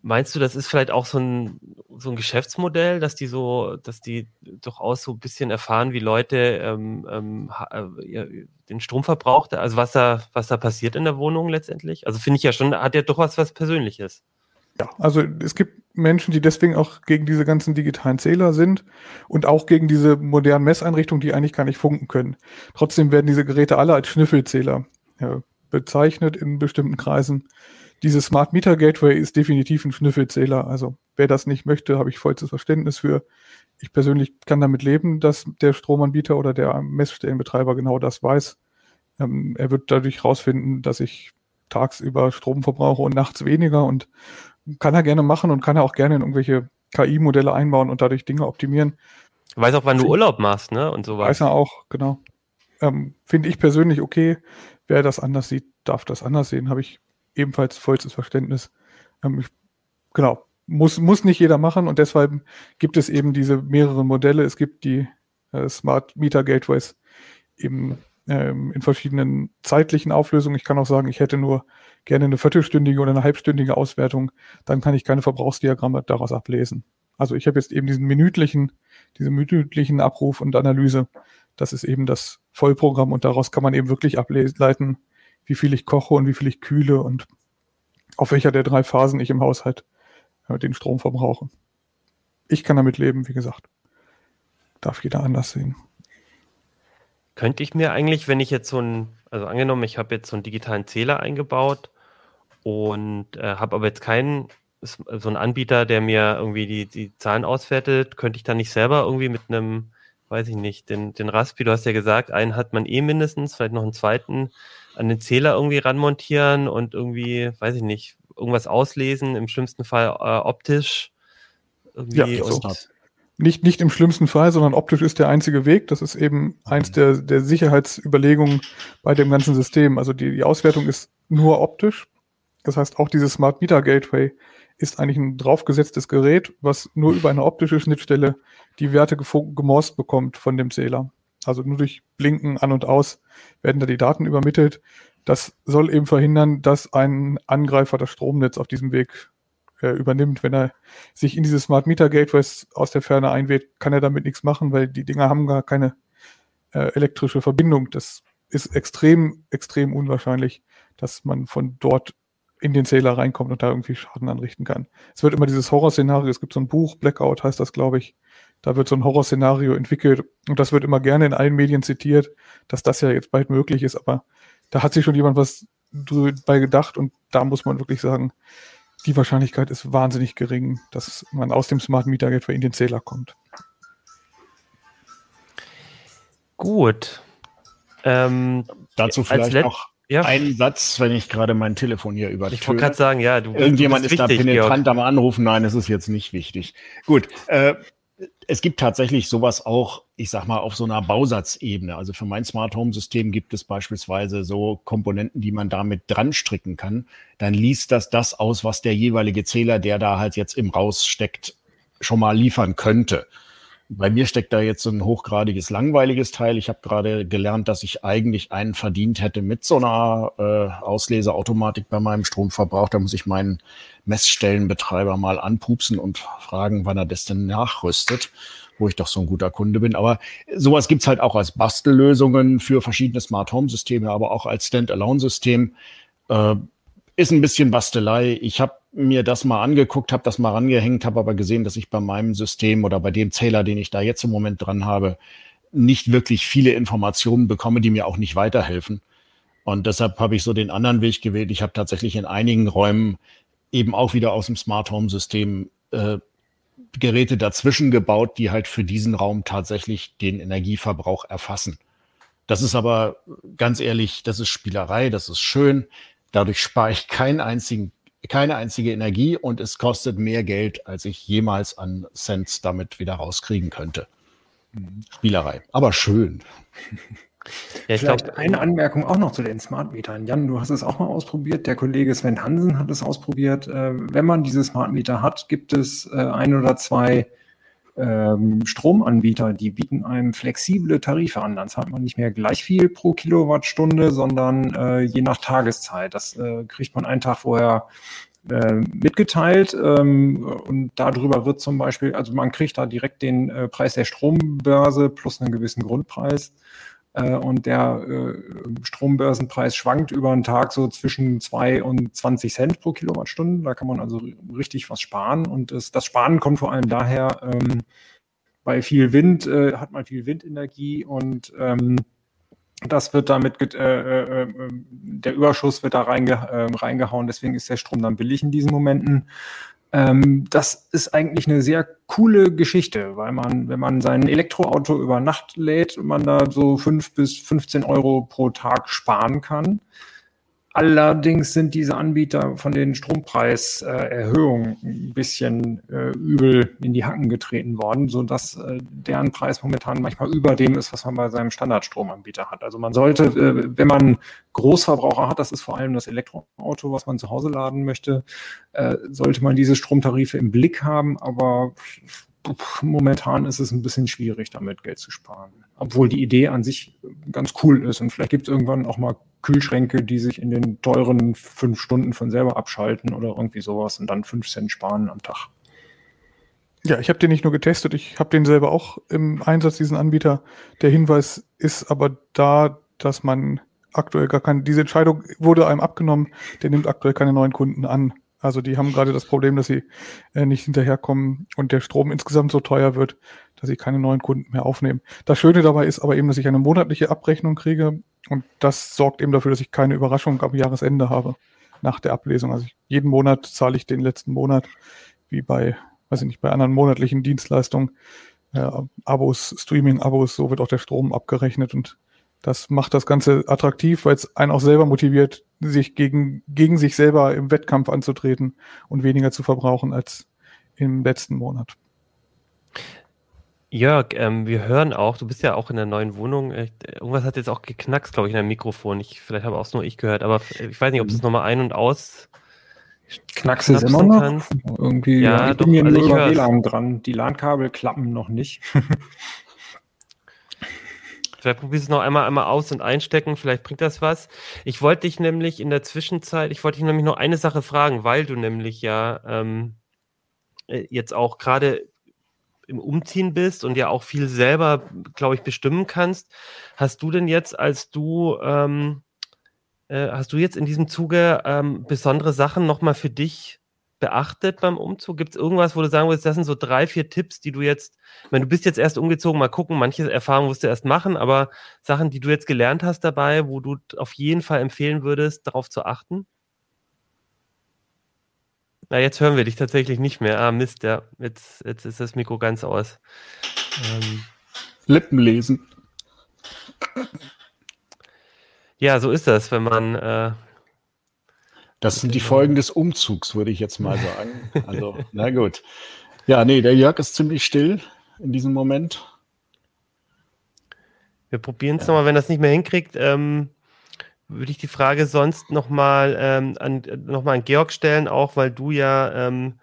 meinst du, das ist vielleicht auch so ein, so ein Geschäftsmodell, dass die so, dass die durchaus so ein bisschen erfahren, wie Leute ähm, ähm, äh, den Stromverbrauch, also was da, was da passiert in der Wohnung letztendlich? Also finde ich ja schon, hat ja doch was, was Persönliches. Ja, also es gibt Menschen, die deswegen auch gegen diese ganzen digitalen Zähler sind und auch gegen diese modernen Messeinrichtungen, die eigentlich gar nicht funken können. Trotzdem werden diese Geräte alle als Schnüffelzähler ja, bezeichnet in bestimmten Kreisen. Dieses Smart Meter Gateway ist definitiv ein Schnüffelzähler. Also wer das nicht möchte, habe ich vollstes Verständnis für. Ich persönlich kann damit leben, dass der Stromanbieter oder der Messstellenbetreiber genau das weiß. Ähm, er wird dadurch herausfinden, dass ich tagsüber Strom verbrauche und nachts weniger und kann er gerne machen und kann er auch gerne in irgendwelche KI-Modelle einbauen und dadurch Dinge optimieren. Weiß auch, wann du Urlaub machst, ne? Und sowas. Weiß er auch, genau. Ähm, Finde ich persönlich okay. Wer das anders sieht, darf das anders sehen. Habe ich ebenfalls vollstes Verständnis. Ähm, ich, genau. Muss, muss nicht jeder machen und deshalb gibt es eben diese mehreren Modelle. Es gibt die äh, Smart Meter Gateways eben ähm, in verschiedenen zeitlichen Auflösungen. Ich kann auch sagen, ich hätte nur gerne eine viertelstündige oder eine halbstündige Auswertung, dann kann ich keine Verbrauchsdiagramme daraus ablesen. Also ich habe jetzt eben diesen minütlichen, diese minütlichen Abruf und Analyse. Das ist eben das Vollprogramm und daraus kann man eben wirklich ableiten, wie viel ich koche und wie viel ich kühle und auf welcher der drei Phasen ich im Haushalt äh, den Strom verbrauche. Ich kann damit leben, wie gesagt. Darf jeder anders sehen. Könnte ich mir eigentlich, wenn ich jetzt so ein, also angenommen, ich habe jetzt so einen digitalen Zähler eingebaut und äh, habe aber jetzt keinen so einen Anbieter, der mir irgendwie die, die Zahlen auswertet, könnte ich dann nicht selber irgendwie mit einem, weiß ich nicht, den, den Raspi, du hast ja gesagt, einen hat man eh mindestens, vielleicht noch einen zweiten, an den Zähler irgendwie ranmontieren und irgendwie, weiß ich nicht, irgendwas auslesen, im schlimmsten Fall äh, optisch. Irgendwie ja, so. Nicht, nicht im schlimmsten Fall, sondern optisch ist der einzige Weg. Das ist eben eins der, der Sicherheitsüberlegungen bei dem ganzen System. Also die, die Auswertung ist nur optisch. Das heißt, auch dieses Smart Meter Gateway ist eigentlich ein draufgesetztes Gerät, was nur über eine optische Schnittstelle die Werte gemorst bekommt von dem Zähler. Also nur durch Blinken an und aus werden da die Daten übermittelt. Das soll eben verhindern, dass ein Angreifer das Stromnetz auf diesem Weg äh, übernimmt. Wenn er sich in diese Smart Meter Gateways aus der Ferne einwählt, kann er damit nichts machen, weil die Dinger haben gar keine äh, elektrische Verbindung. Das ist extrem, extrem unwahrscheinlich, dass man von dort in den Zähler reinkommt und da irgendwie Schaden anrichten kann. Es wird immer dieses Horrorszenario, es gibt so ein Buch, Blackout heißt das, glaube ich. Da wird so ein Horrorszenario entwickelt und das wird immer gerne in allen Medien zitiert, dass das ja jetzt bald möglich ist, aber da hat sich schon jemand was bei gedacht und da muss man wirklich sagen, die Wahrscheinlichkeit ist wahnsinnig gering, dass man aus dem Smart Meter Gateway in den Zähler kommt. Gut. Ähm, Dazu vielleicht noch ja. Ein Satz, wenn ich gerade mein Telefon hier übertöne. Ich wollte gerade sagen, ja, du Irgendjemand du ist wichtig, da penetrant Georg. am Anrufen. Nein, es ist jetzt nicht wichtig. Gut. Äh, es gibt tatsächlich sowas auch, ich sag mal, auf so einer Bausatzebene. Also für mein Smart Home System gibt es beispielsweise so Komponenten, die man damit dran stricken kann. Dann liest das das aus, was der jeweilige Zähler, der da halt jetzt im Raus steckt, schon mal liefern könnte. Bei mir steckt da jetzt so ein hochgradiges, langweiliges Teil. Ich habe gerade gelernt, dass ich eigentlich einen verdient hätte mit so einer äh, Ausleseautomatik bei meinem Stromverbrauch. Da muss ich meinen Messstellenbetreiber mal anpupsen und fragen, wann er das denn nachrüstet, wo ich doch so ein guter Kunde bin. Aber sowas gibt's halt auch als Bastellösungen für verschiedene Smart Home Systeme, aber auch als Standalone-System. Äh, ist ein bisschen Bastelei. Ich habe mir das mal angeguckt, habe das mal rangehängt, habe aber gesehen, dass ich bei meinem System oder bei dem Zähler, den ich da jetzt im Moment dran habe, nicht wirklich viele Informationen bekomme, die mir auch nicht weiterhelfen. Und deshalb habe ich so den anderen Weg gewählt. Ich habe tatsächlich in einigen Räumen eben auch wieder aus dem Smart Home System äh, Geräte dazwischen gebaut, die halt für diesen Raum tatsächlich den Energieverbrauch erfassen. Das ist aber ganz ehrlich, das ist Spielerei, das ist schön. Dadurch spare ich keinen einzigen, keine einzige Energie und es kostet mehr Geld, als ich jemals an Cents damit wieder rauskriegen könnte. Spielerei, aber schön. Ja, ich Vielleicht glaub, eine Anmerkung auch noch zu den Smart Metern. Jan, du hast es auch mal ausprobiert. Der Kollege Sven Hansen hat es ausprobiert. Äh, wenn man diese Smart Meter hat, gibt es äh, ein oder zwei ähm, Stromanbieter, die bieten einem flexible Tarife an. Dann zahlt man nicht mehr gleich viel pro Kilowattstunde, sondern äh, je nach Tageszeit. Das äh, kriegt man einen Tag vorher äh, mitgeteilt ähm, und darüber wird zum Beispiel, also man kriegt da direkt den äh, Preis der Strombörse plus einen gewissen Grundpreis und der äh, Strombörsenpreis schwankt über einen Tag so zwischen 2 und 20 Cent pro Kilowattstunde. Da kann man also richtig was sparen. Und das, das Sparen kommt vor allem daher, ähm, bei viel Wind äh, hat man viel Windenergie und ähm, das wird damit, äh, äh, äh, der Überschuss wird da reinge, äh, reingehauen, deswegen ist der Strom dann billig in diesen Momenten. Ähm, das ist eigentlich eine sehr coole Geschichte, weil man, wenn man sein Elektroauto über Nacht lädt, man da so fünf bis 15 Euro pro Tag sparen kann. Allerdings sind diese Anbieter von den Strompreiserhöhungen ein bisschen äh, übel in die Hacken getreten worden, sodass äh, deren Preis momentan manchmal über dem ist, was man bei seinem Standardstromanbieter hat. Also man sollte, äh, wenn man Großverbraucher hat, das ist vor allem das Elektroauto, was man zu Hause laden möchte, äh, sollte man diese Stromtarife im Blick haben, aber momentan ist es ein bisschen schwierig, damit Geld zu sparen. Obwohl die Idee an sich ganz cool ist. Und vielleicht gibt es irgendwann auch mal Kühlschränke, die sich in den teuren fünf Stunden von selber abschalten oder irgendwie sowas und dann fünf Cent sparen am Tag. Ja, ich habe den nicht nur getestet, ich habe den selber auch im Einsatz, diesen Anbieter. Der Hinweis ist aber da, dass man aktuell gar keine, diese Entscheidung wurde einem abgenommen, der nimmt aktuell keine neuen Kunden an. Also die haben gerade das Problem, dass sie äh, nicht hinterherkommen und der Strom insgesamt so teuer wird, dass sie keine neuen Kunden mehr aufnehmen. Das Schöne dabei ist aber eben, dass ich eine monatliche Abrechnung kriege und das sorgt eben dafür, dass ich keine Überraschung am Jahresende habe nach der Ablesung. Also ich, jeden Monat zahle ich den letzten Monat, wie bei, weiß ich nicht, bei anderen monatlichen Dienstleistungen, äh, Abos, Streaming-Abos, so wird auch der Strom abgerechnet und das macht das Ganze attraktiv, weil es einen auch selber motiviert, sich gegen, gegen sich selber im Wettkampf anzutreten und weniger zu verbrauchen als im letzten Monat. Jörg, ähm, wir hören auch, du bist ja auch in der neuen Wohnung. Äh, irgendwas hat jetzt auch geknackst, glaube ich, in deinem Mikrofon. Ich, vielleicht habe auch nur ich gehört, aber ich weiß nicht, ob es nochmal ein- und aus. Knackst es immer noch? Kannst. Irgendwie, ja, ja ich doch, bin hier also nur über WLAN dran. Die LAN-Kabel klappen noch nicht. Vielleicht probierst du es noch einmal, einmal aus und einstecken, vielleicht bringt das was. Ich wollte dich nämlich in der Zwischenzeit, ich wollte dich nämlich noch eine Sache fragen, weil du nämlich ja ähm, äh, jetzt auch gerade im Umziehen bist und ja auch viel selber, glaube ich, bestimmen kannst. Hast du denn jetzt, als du, ähm, äh, hast du jetzt in diesem Zuge ähm, besondere Sachen nochmal für dich beachtet beim Umzug? Gibt es irgendwas, wo du sagen würdest, das sind so drei, vier Tipps, die du jetzt, ich meine, du bist jetzt erst umgezogen, mal gucken, manche Erfahrungen musst du erst machen, aber Sachen, die du jetzt gelernt hast dabei, wo du auf jeden Fall empfehlen würdest, darauf zu achten? Na, jetzt hören wir dich tatsächlich nicht mehr. Ah, Mist, ja. Jetzt, jetzt ist das Mikro ganz aus. Ähm. Lippen lesen. Ja, so ist das, wenn man äh, das sind die Folgen des Umzugs, würde ich jetzt mal sagen. Also, na gut. Ja, nee, der Jörg ist ziemlich still. in diesem Moment. Wir probieren es ja. nochmal, wenn das nicht mehr hinkriegt. Ähm, würde ich die Frage sonst nochmal ähm, an, noch an Georg stellen, auch weil du ja, ähm,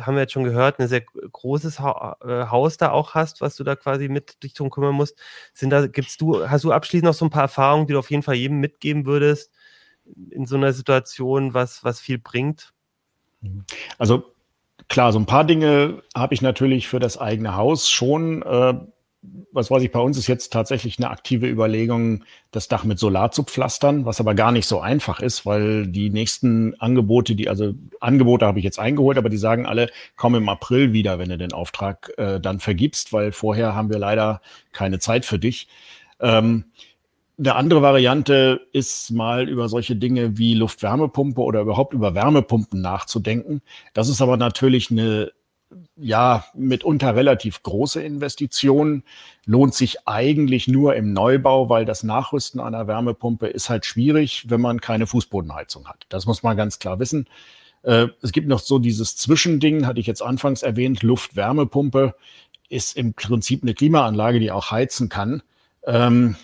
haben wir jetzt schon gehört, ein sehr großes ha äh, Haus da auch hast, was du da quasi mit dich drum kümmern musst. Sind da, gibt's du, hast du abschließend noch so ein paar Erfahrungen, die du auf jeden Fall jedem mitgeben würdest in so einer Situation, was, was viel bringt? Also klar, so ein paar Dinge habe ich natürlich für das eigene Haus schon. Äh, was weiß ich, bei uns ist jetzt tatsächlich eine aktive Überlegung, das Dach mit Solar zu pflastern, was aber gar nicht so einfach ist, weil die nächsten Angebote, die, also Angebote habe ich jetzt eingeholt, aber die sagen alle, komm im April wieder, wenn du den Auftrag äh, dann vergibst, weil vorher haben wir leider keine Zeit für dich. Ähm, eine andere Variante ist mal über solche Dinge wie Luftwärmepumpe oder überhaupt über Wärmepumpen nachzudenken. Das ist aber natürlich eine ja, mitunter relativ große Investitionen, lohnt sich eigentlich nur im Neubau, weil das Nachrüsten einer Wärmepumpe ist halt schwierig, wenn man keine Fußbodenheizung hat. Das muss man ganz klar wissen. Äh, es gibt noch so dieses Zwischending, hatte ich jetzt anfangs erwähnt, Luftwärmepumpe ist im Prinzip eine Klimaanlage, die auch heizen kann. Ähm,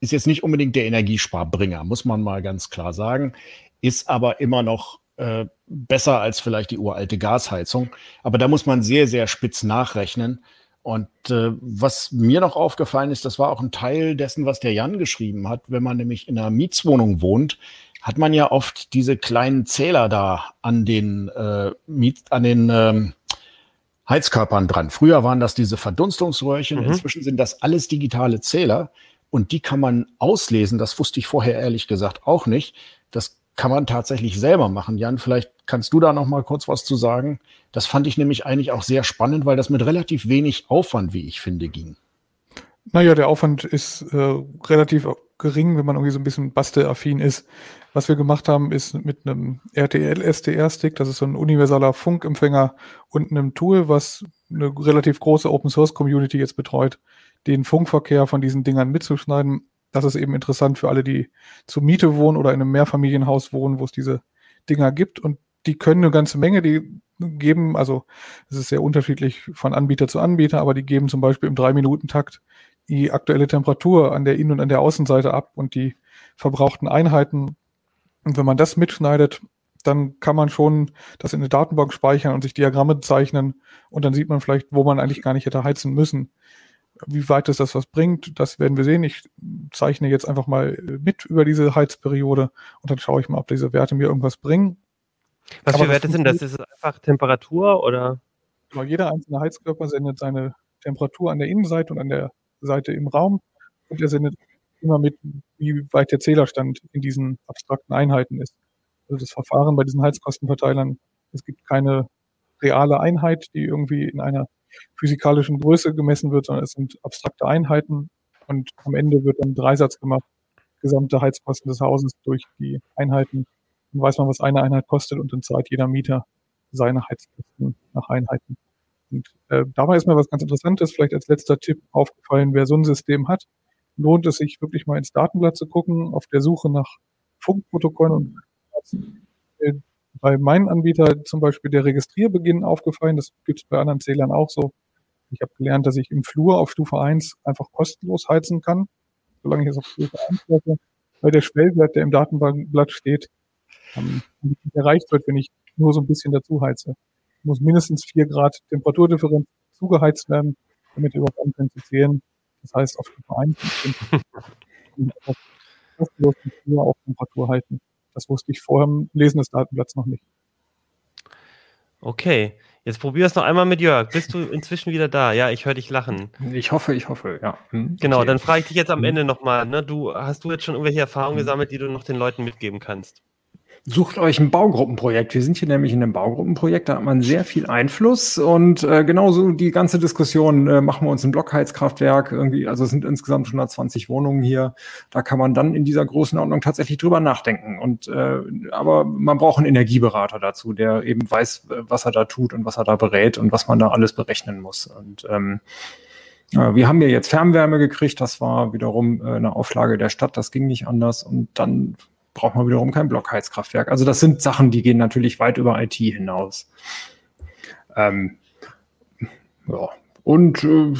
ist jetzt nicht unbedingt der Energiesparbringer, muss man mal ganz klar sagen, ist aber immer noch äh, besser als vielleicht die uralte Gasheizung. Aber da muss man sehr, sehr spitz nachrechnen. Und äh, was mir noch aufgefallen ist, das war auch ein Teil dessen, was der Jan geschrieben hat. Wenn man nämlich in einer Mietswohnung wohnt, hat man ja oft diese kleinen Zähler da an den, äh, Miet, an den ähm, Heizkörpern dran. Früher waren das diese Verdunstungsröhrchen, mhm. inzwischen sind das alles digitale Zähler und die kann man auslesen. Das wusste ich vorher ehrlich gesagt auch nicht. Das kann man tatsächlich selber machen. Jan, vielleicht kannst du da noch mal kurz was zu sagen. Das fand ich nämlich eigentlich auch sehr spannend, weil das mit relativ wenig Aufwand, wie ich finde, ging. Naja, der Aufwand ist äh, relativ gering, wenn man irgendwie so ein bisschen bastelaffin ist. Was wir gemacht haben, ist mit einem RTL-SDR-Stick, das ist so ein universaler Funkempfänger und einem Tool, was eine relativ große Open-Source-Community jetzt betreut, den Funkverkehr von diesen Dingern mitzuschneiden das ist eben interessant für alle, die zur Miete wohnen oder in einem Mehrfamilienhaus wohnen, wo es diese Dinger gibt. Und die können eine ganze Menge, die geben, also es ist sehr unterschiedlich von Anbieter zu Anbieter, aber die geben zum Beispiel im Drei-Minuten-Takt die aktuelle Temperatur an der Innen- und an der Außenseite ab und die verbrauchten Einheiten. Und wenn man das mitschneidet, dann kann man schon das in eine Datenbank speichern und sich Diagramme zeichnen und dann sieht man vielleicht, wo man eigentlich gar nicht hätte heizen müssen. Wie weit es das was bringt, das werden wir sehen. Ich zeichne jetzt einfach mal mit über diese Heizperiode und dann schaue ich mal, ob diese Werte mir irgendwas bringen. Was für Werte sind das? Ist es einfach Temperatur oder? Genau, jeder einzelne Heizkörper sendet seine Temperatur an der Innenseite und an der Seite im Raum und er sendet immer mit, wie weit der Zählerstand in diesen abstrakten Einheiten ist. Also das Verfahren bei diesen Heizkostenverteilern, es gibt keine reale Einheit, die irgendwie in einer physikalischen Größe gemessen wird, sondern es sind abstrakte Einheiten und am Ende wird dann Dreisatz gemacht, gesamte Heizkosten des Hauses durch die Einheiten. Dann weiß man, was eine Einheit kostet und dann zahlt jeder Mieter seine Heizkosten nach Einheiten. Und äh, dabei ist mir was ganz Interessantes, vielleicht als letzter Tipp aufgefallen, wer so ein System hat, lohnt es sich wirklich mal ins Datenblatt zu gucken, auf der Suche nach Funkprotokollen und bei meinem Anbieter zum Beispiel der Registrierbeginn aufgefallen. Das gibt es bei anderen Zählern auch so. Ich habe gelernt, dass ich im Flur auf Stufe 1 einfach kostenlos heizen kann, solange ich es auf Stufe 1 setze, weil der Schwellwert, der im Datenblatt steht, ähm, erreicht wird, wenn ich nur so ein bisschen dazu heize. Muss mindestens 4 Grad Temperaturdifferenz zugeheizt werden, damit überhaupt anfängt zu zählen. Das heißt, auf Stufe 1 kostenlos nur auf Temperatur halten. Das wusste ich vor dem Lesen des Datenblatts noch nicht. Okay, jetzt probier es noch einmal mit Jörg. Bist du inzwischen wieder da? Ja, ich höre dich lachen. Ich hoffe, ich hoffe, ja. Hm, genau, okay. dann frage ich dich jetzt am hm. Ende nochmal. Ne? Du, hast du jetzt schon irgendwelche Erfahrungen hm. gesammelt, die du noch den Leuten mitgeben kannst? Sucht euch ein Baugruppenprojekt. Wir sind hier nämlich in einem Baugruppenprojekt, da hat man sehr viel Einfluss und äh, genauso die ganze Diskussion, äh, machen wir uns ein Blockheizkraftwerk irgendwie, also es sind insgesamt 120 Wohnungen hier, da kann man dann in dieser großen Ordnung tatsächlich drüber nachdenken. Und äh, aber man braucht einen Energieberater dazu, der eben weiß, was er da tut und was er da berät und was man da alles berechnen muss. Und ähm, wir haben ja jetzt Fernwärme gekriegt, das war wiederum äh, eine Auflage der Stadt, das ging nicht anders. Und dann braucht man wiederum kein Blockheizkraftwerk. Also das sind Sachen, die gehen natürlich weit über IT hinaus. Ähm, ja, Und äh,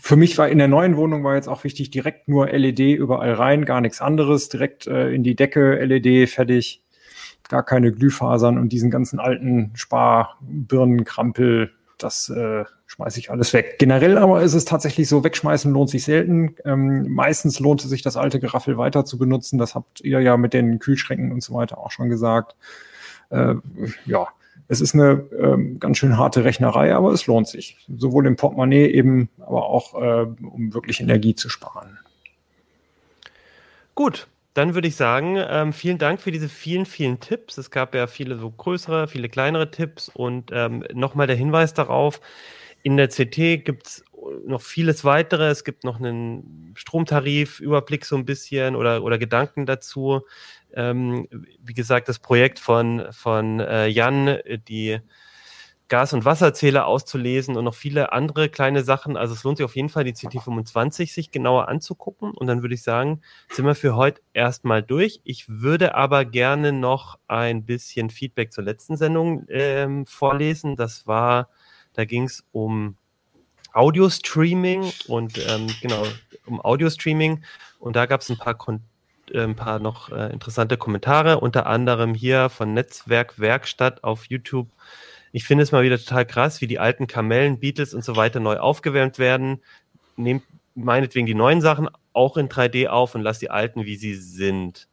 für mich war in der neuen Wohnung war jetzt auch wichtig, direkt nur LED überall rein, gar nichts anderes, direkt äh, in die Decke LED fertig, gar keine Glühfasern und diesen ganzen alten Sparbirnenkrampel, das äh, schmeiße ich alles weg. Generell aber ist es tatsächlich so, wegschmeißen lohnt sich selten. Ähm, meistens lohnt es sich, das alte Geraffel weiter zu benutzen. Das habt ihr ja mit den Kühlschränken und so weiter auch schon gesagt. Äh, ja, es ist eine ähm, ganz schön harte Rechnerei, aber es lohnt sich. Sowohl im Portemonnaie eben, aber auch, äh, um wirklich Energie zu sparen. Gut, dann würde ich sagen, ähm, vielen Dank für diese vielen, vielen Tipps. Es gab ja viele so größere, viele kleinere Tipps und ähm, nochmal der Hinweis darauf, in der CT gibt es noch vieles weitere. Es gibt noch einen Stromtarif, Überblick so ein bisschen oder, oder Gedanken dazu. Ähm, wie gesagt, das Projekt von, von äh, Jan, die Gas- und Wasserzähler auszulesen und noch viele andere kleine Sachen. Also es lohnt sich auf jeden Fall, die CT25 sich genauer anzugucken. Und dann würde ich sagen, sind wir für heute erstmal durch. Ich würde aber gerne noch ein bisschen Feedback zur letzten Sendung ähm, vorlesen. Das war, da ging es um Audio-Streaming und ähm, genau, um Audio-Streaming. Und da gab es ein paar äh, ein paar noch äh, interessante Kommentare, unter anderem hier von Netzwerk Werkstatt auf YouTube ich finde es mal wieder total krass, wie die alten Kamellen, Beatles und so weiter neu aufgewärmt werden. Nehmt meinetwegen die neuen Sachen auch in 3D auf und lasst die alten, wie sie sind.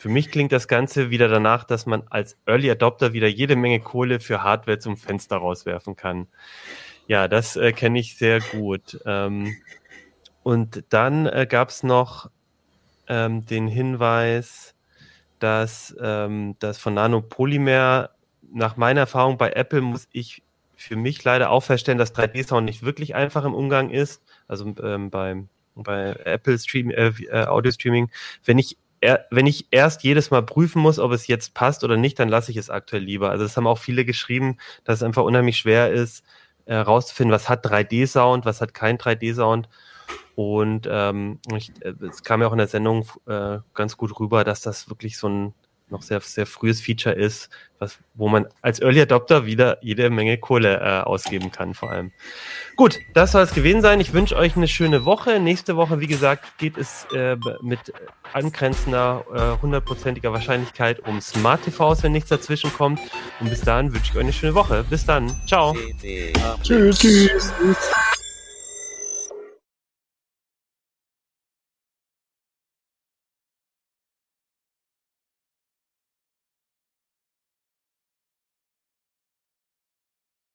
Für mich klingt das Ganze wieder danach, dass man als Early Adopter wieder jede Menge Kohle für Hardware zum Fenster rauswerfen kann. Ja, das äh, kenne ich sehr gut. Ähm, und dann äh, gab es noch ähm, den Hinweis, dass ähm, das von Nanopolymer nach meiner Erfahrung bei Apple muss ich für mich leider auch feststellen, dass 3D-Sound nicht wirklich einfach im Umgang ist. Also ähm, beim, bei Apple Stream, äh, äh, Audio Streaming. Wenn ich er, wenn ich erst jedes Mal prüfen muss, ob es jetzt passt oder nicht, dann lasse ich es aktuell lieber. Also das haben auch viele geschrieben, dass es einfach unheimlich schwer ist, herauszufinden, äh, was hat 3D-Sound, was hat kein 3D-Sound. Und ähm, ich, äh, es kam ja auch in der Sendung äh, ganz gut rüber, dass das wirklich so ein noch sehr, sehr frühes Feature ist, was, wo man als Early Adopter wieder jede Menge Kohle äh, ausgeben kann, vor allem. Gut, das soll es gewesen sein. Ich wünsche euch eine schöne Woche. Nächste Woche, wie gesagt, geht es äh, mit angrenzender, äh, hundertprozentiger Wahrscheinlichkeit um Smart TVs, wenn nichts dazwischen kommt. Und bis dahin wünsche ich euch eine schöne Woche. Bis dann. Ciao. Tschüss. Tschüss.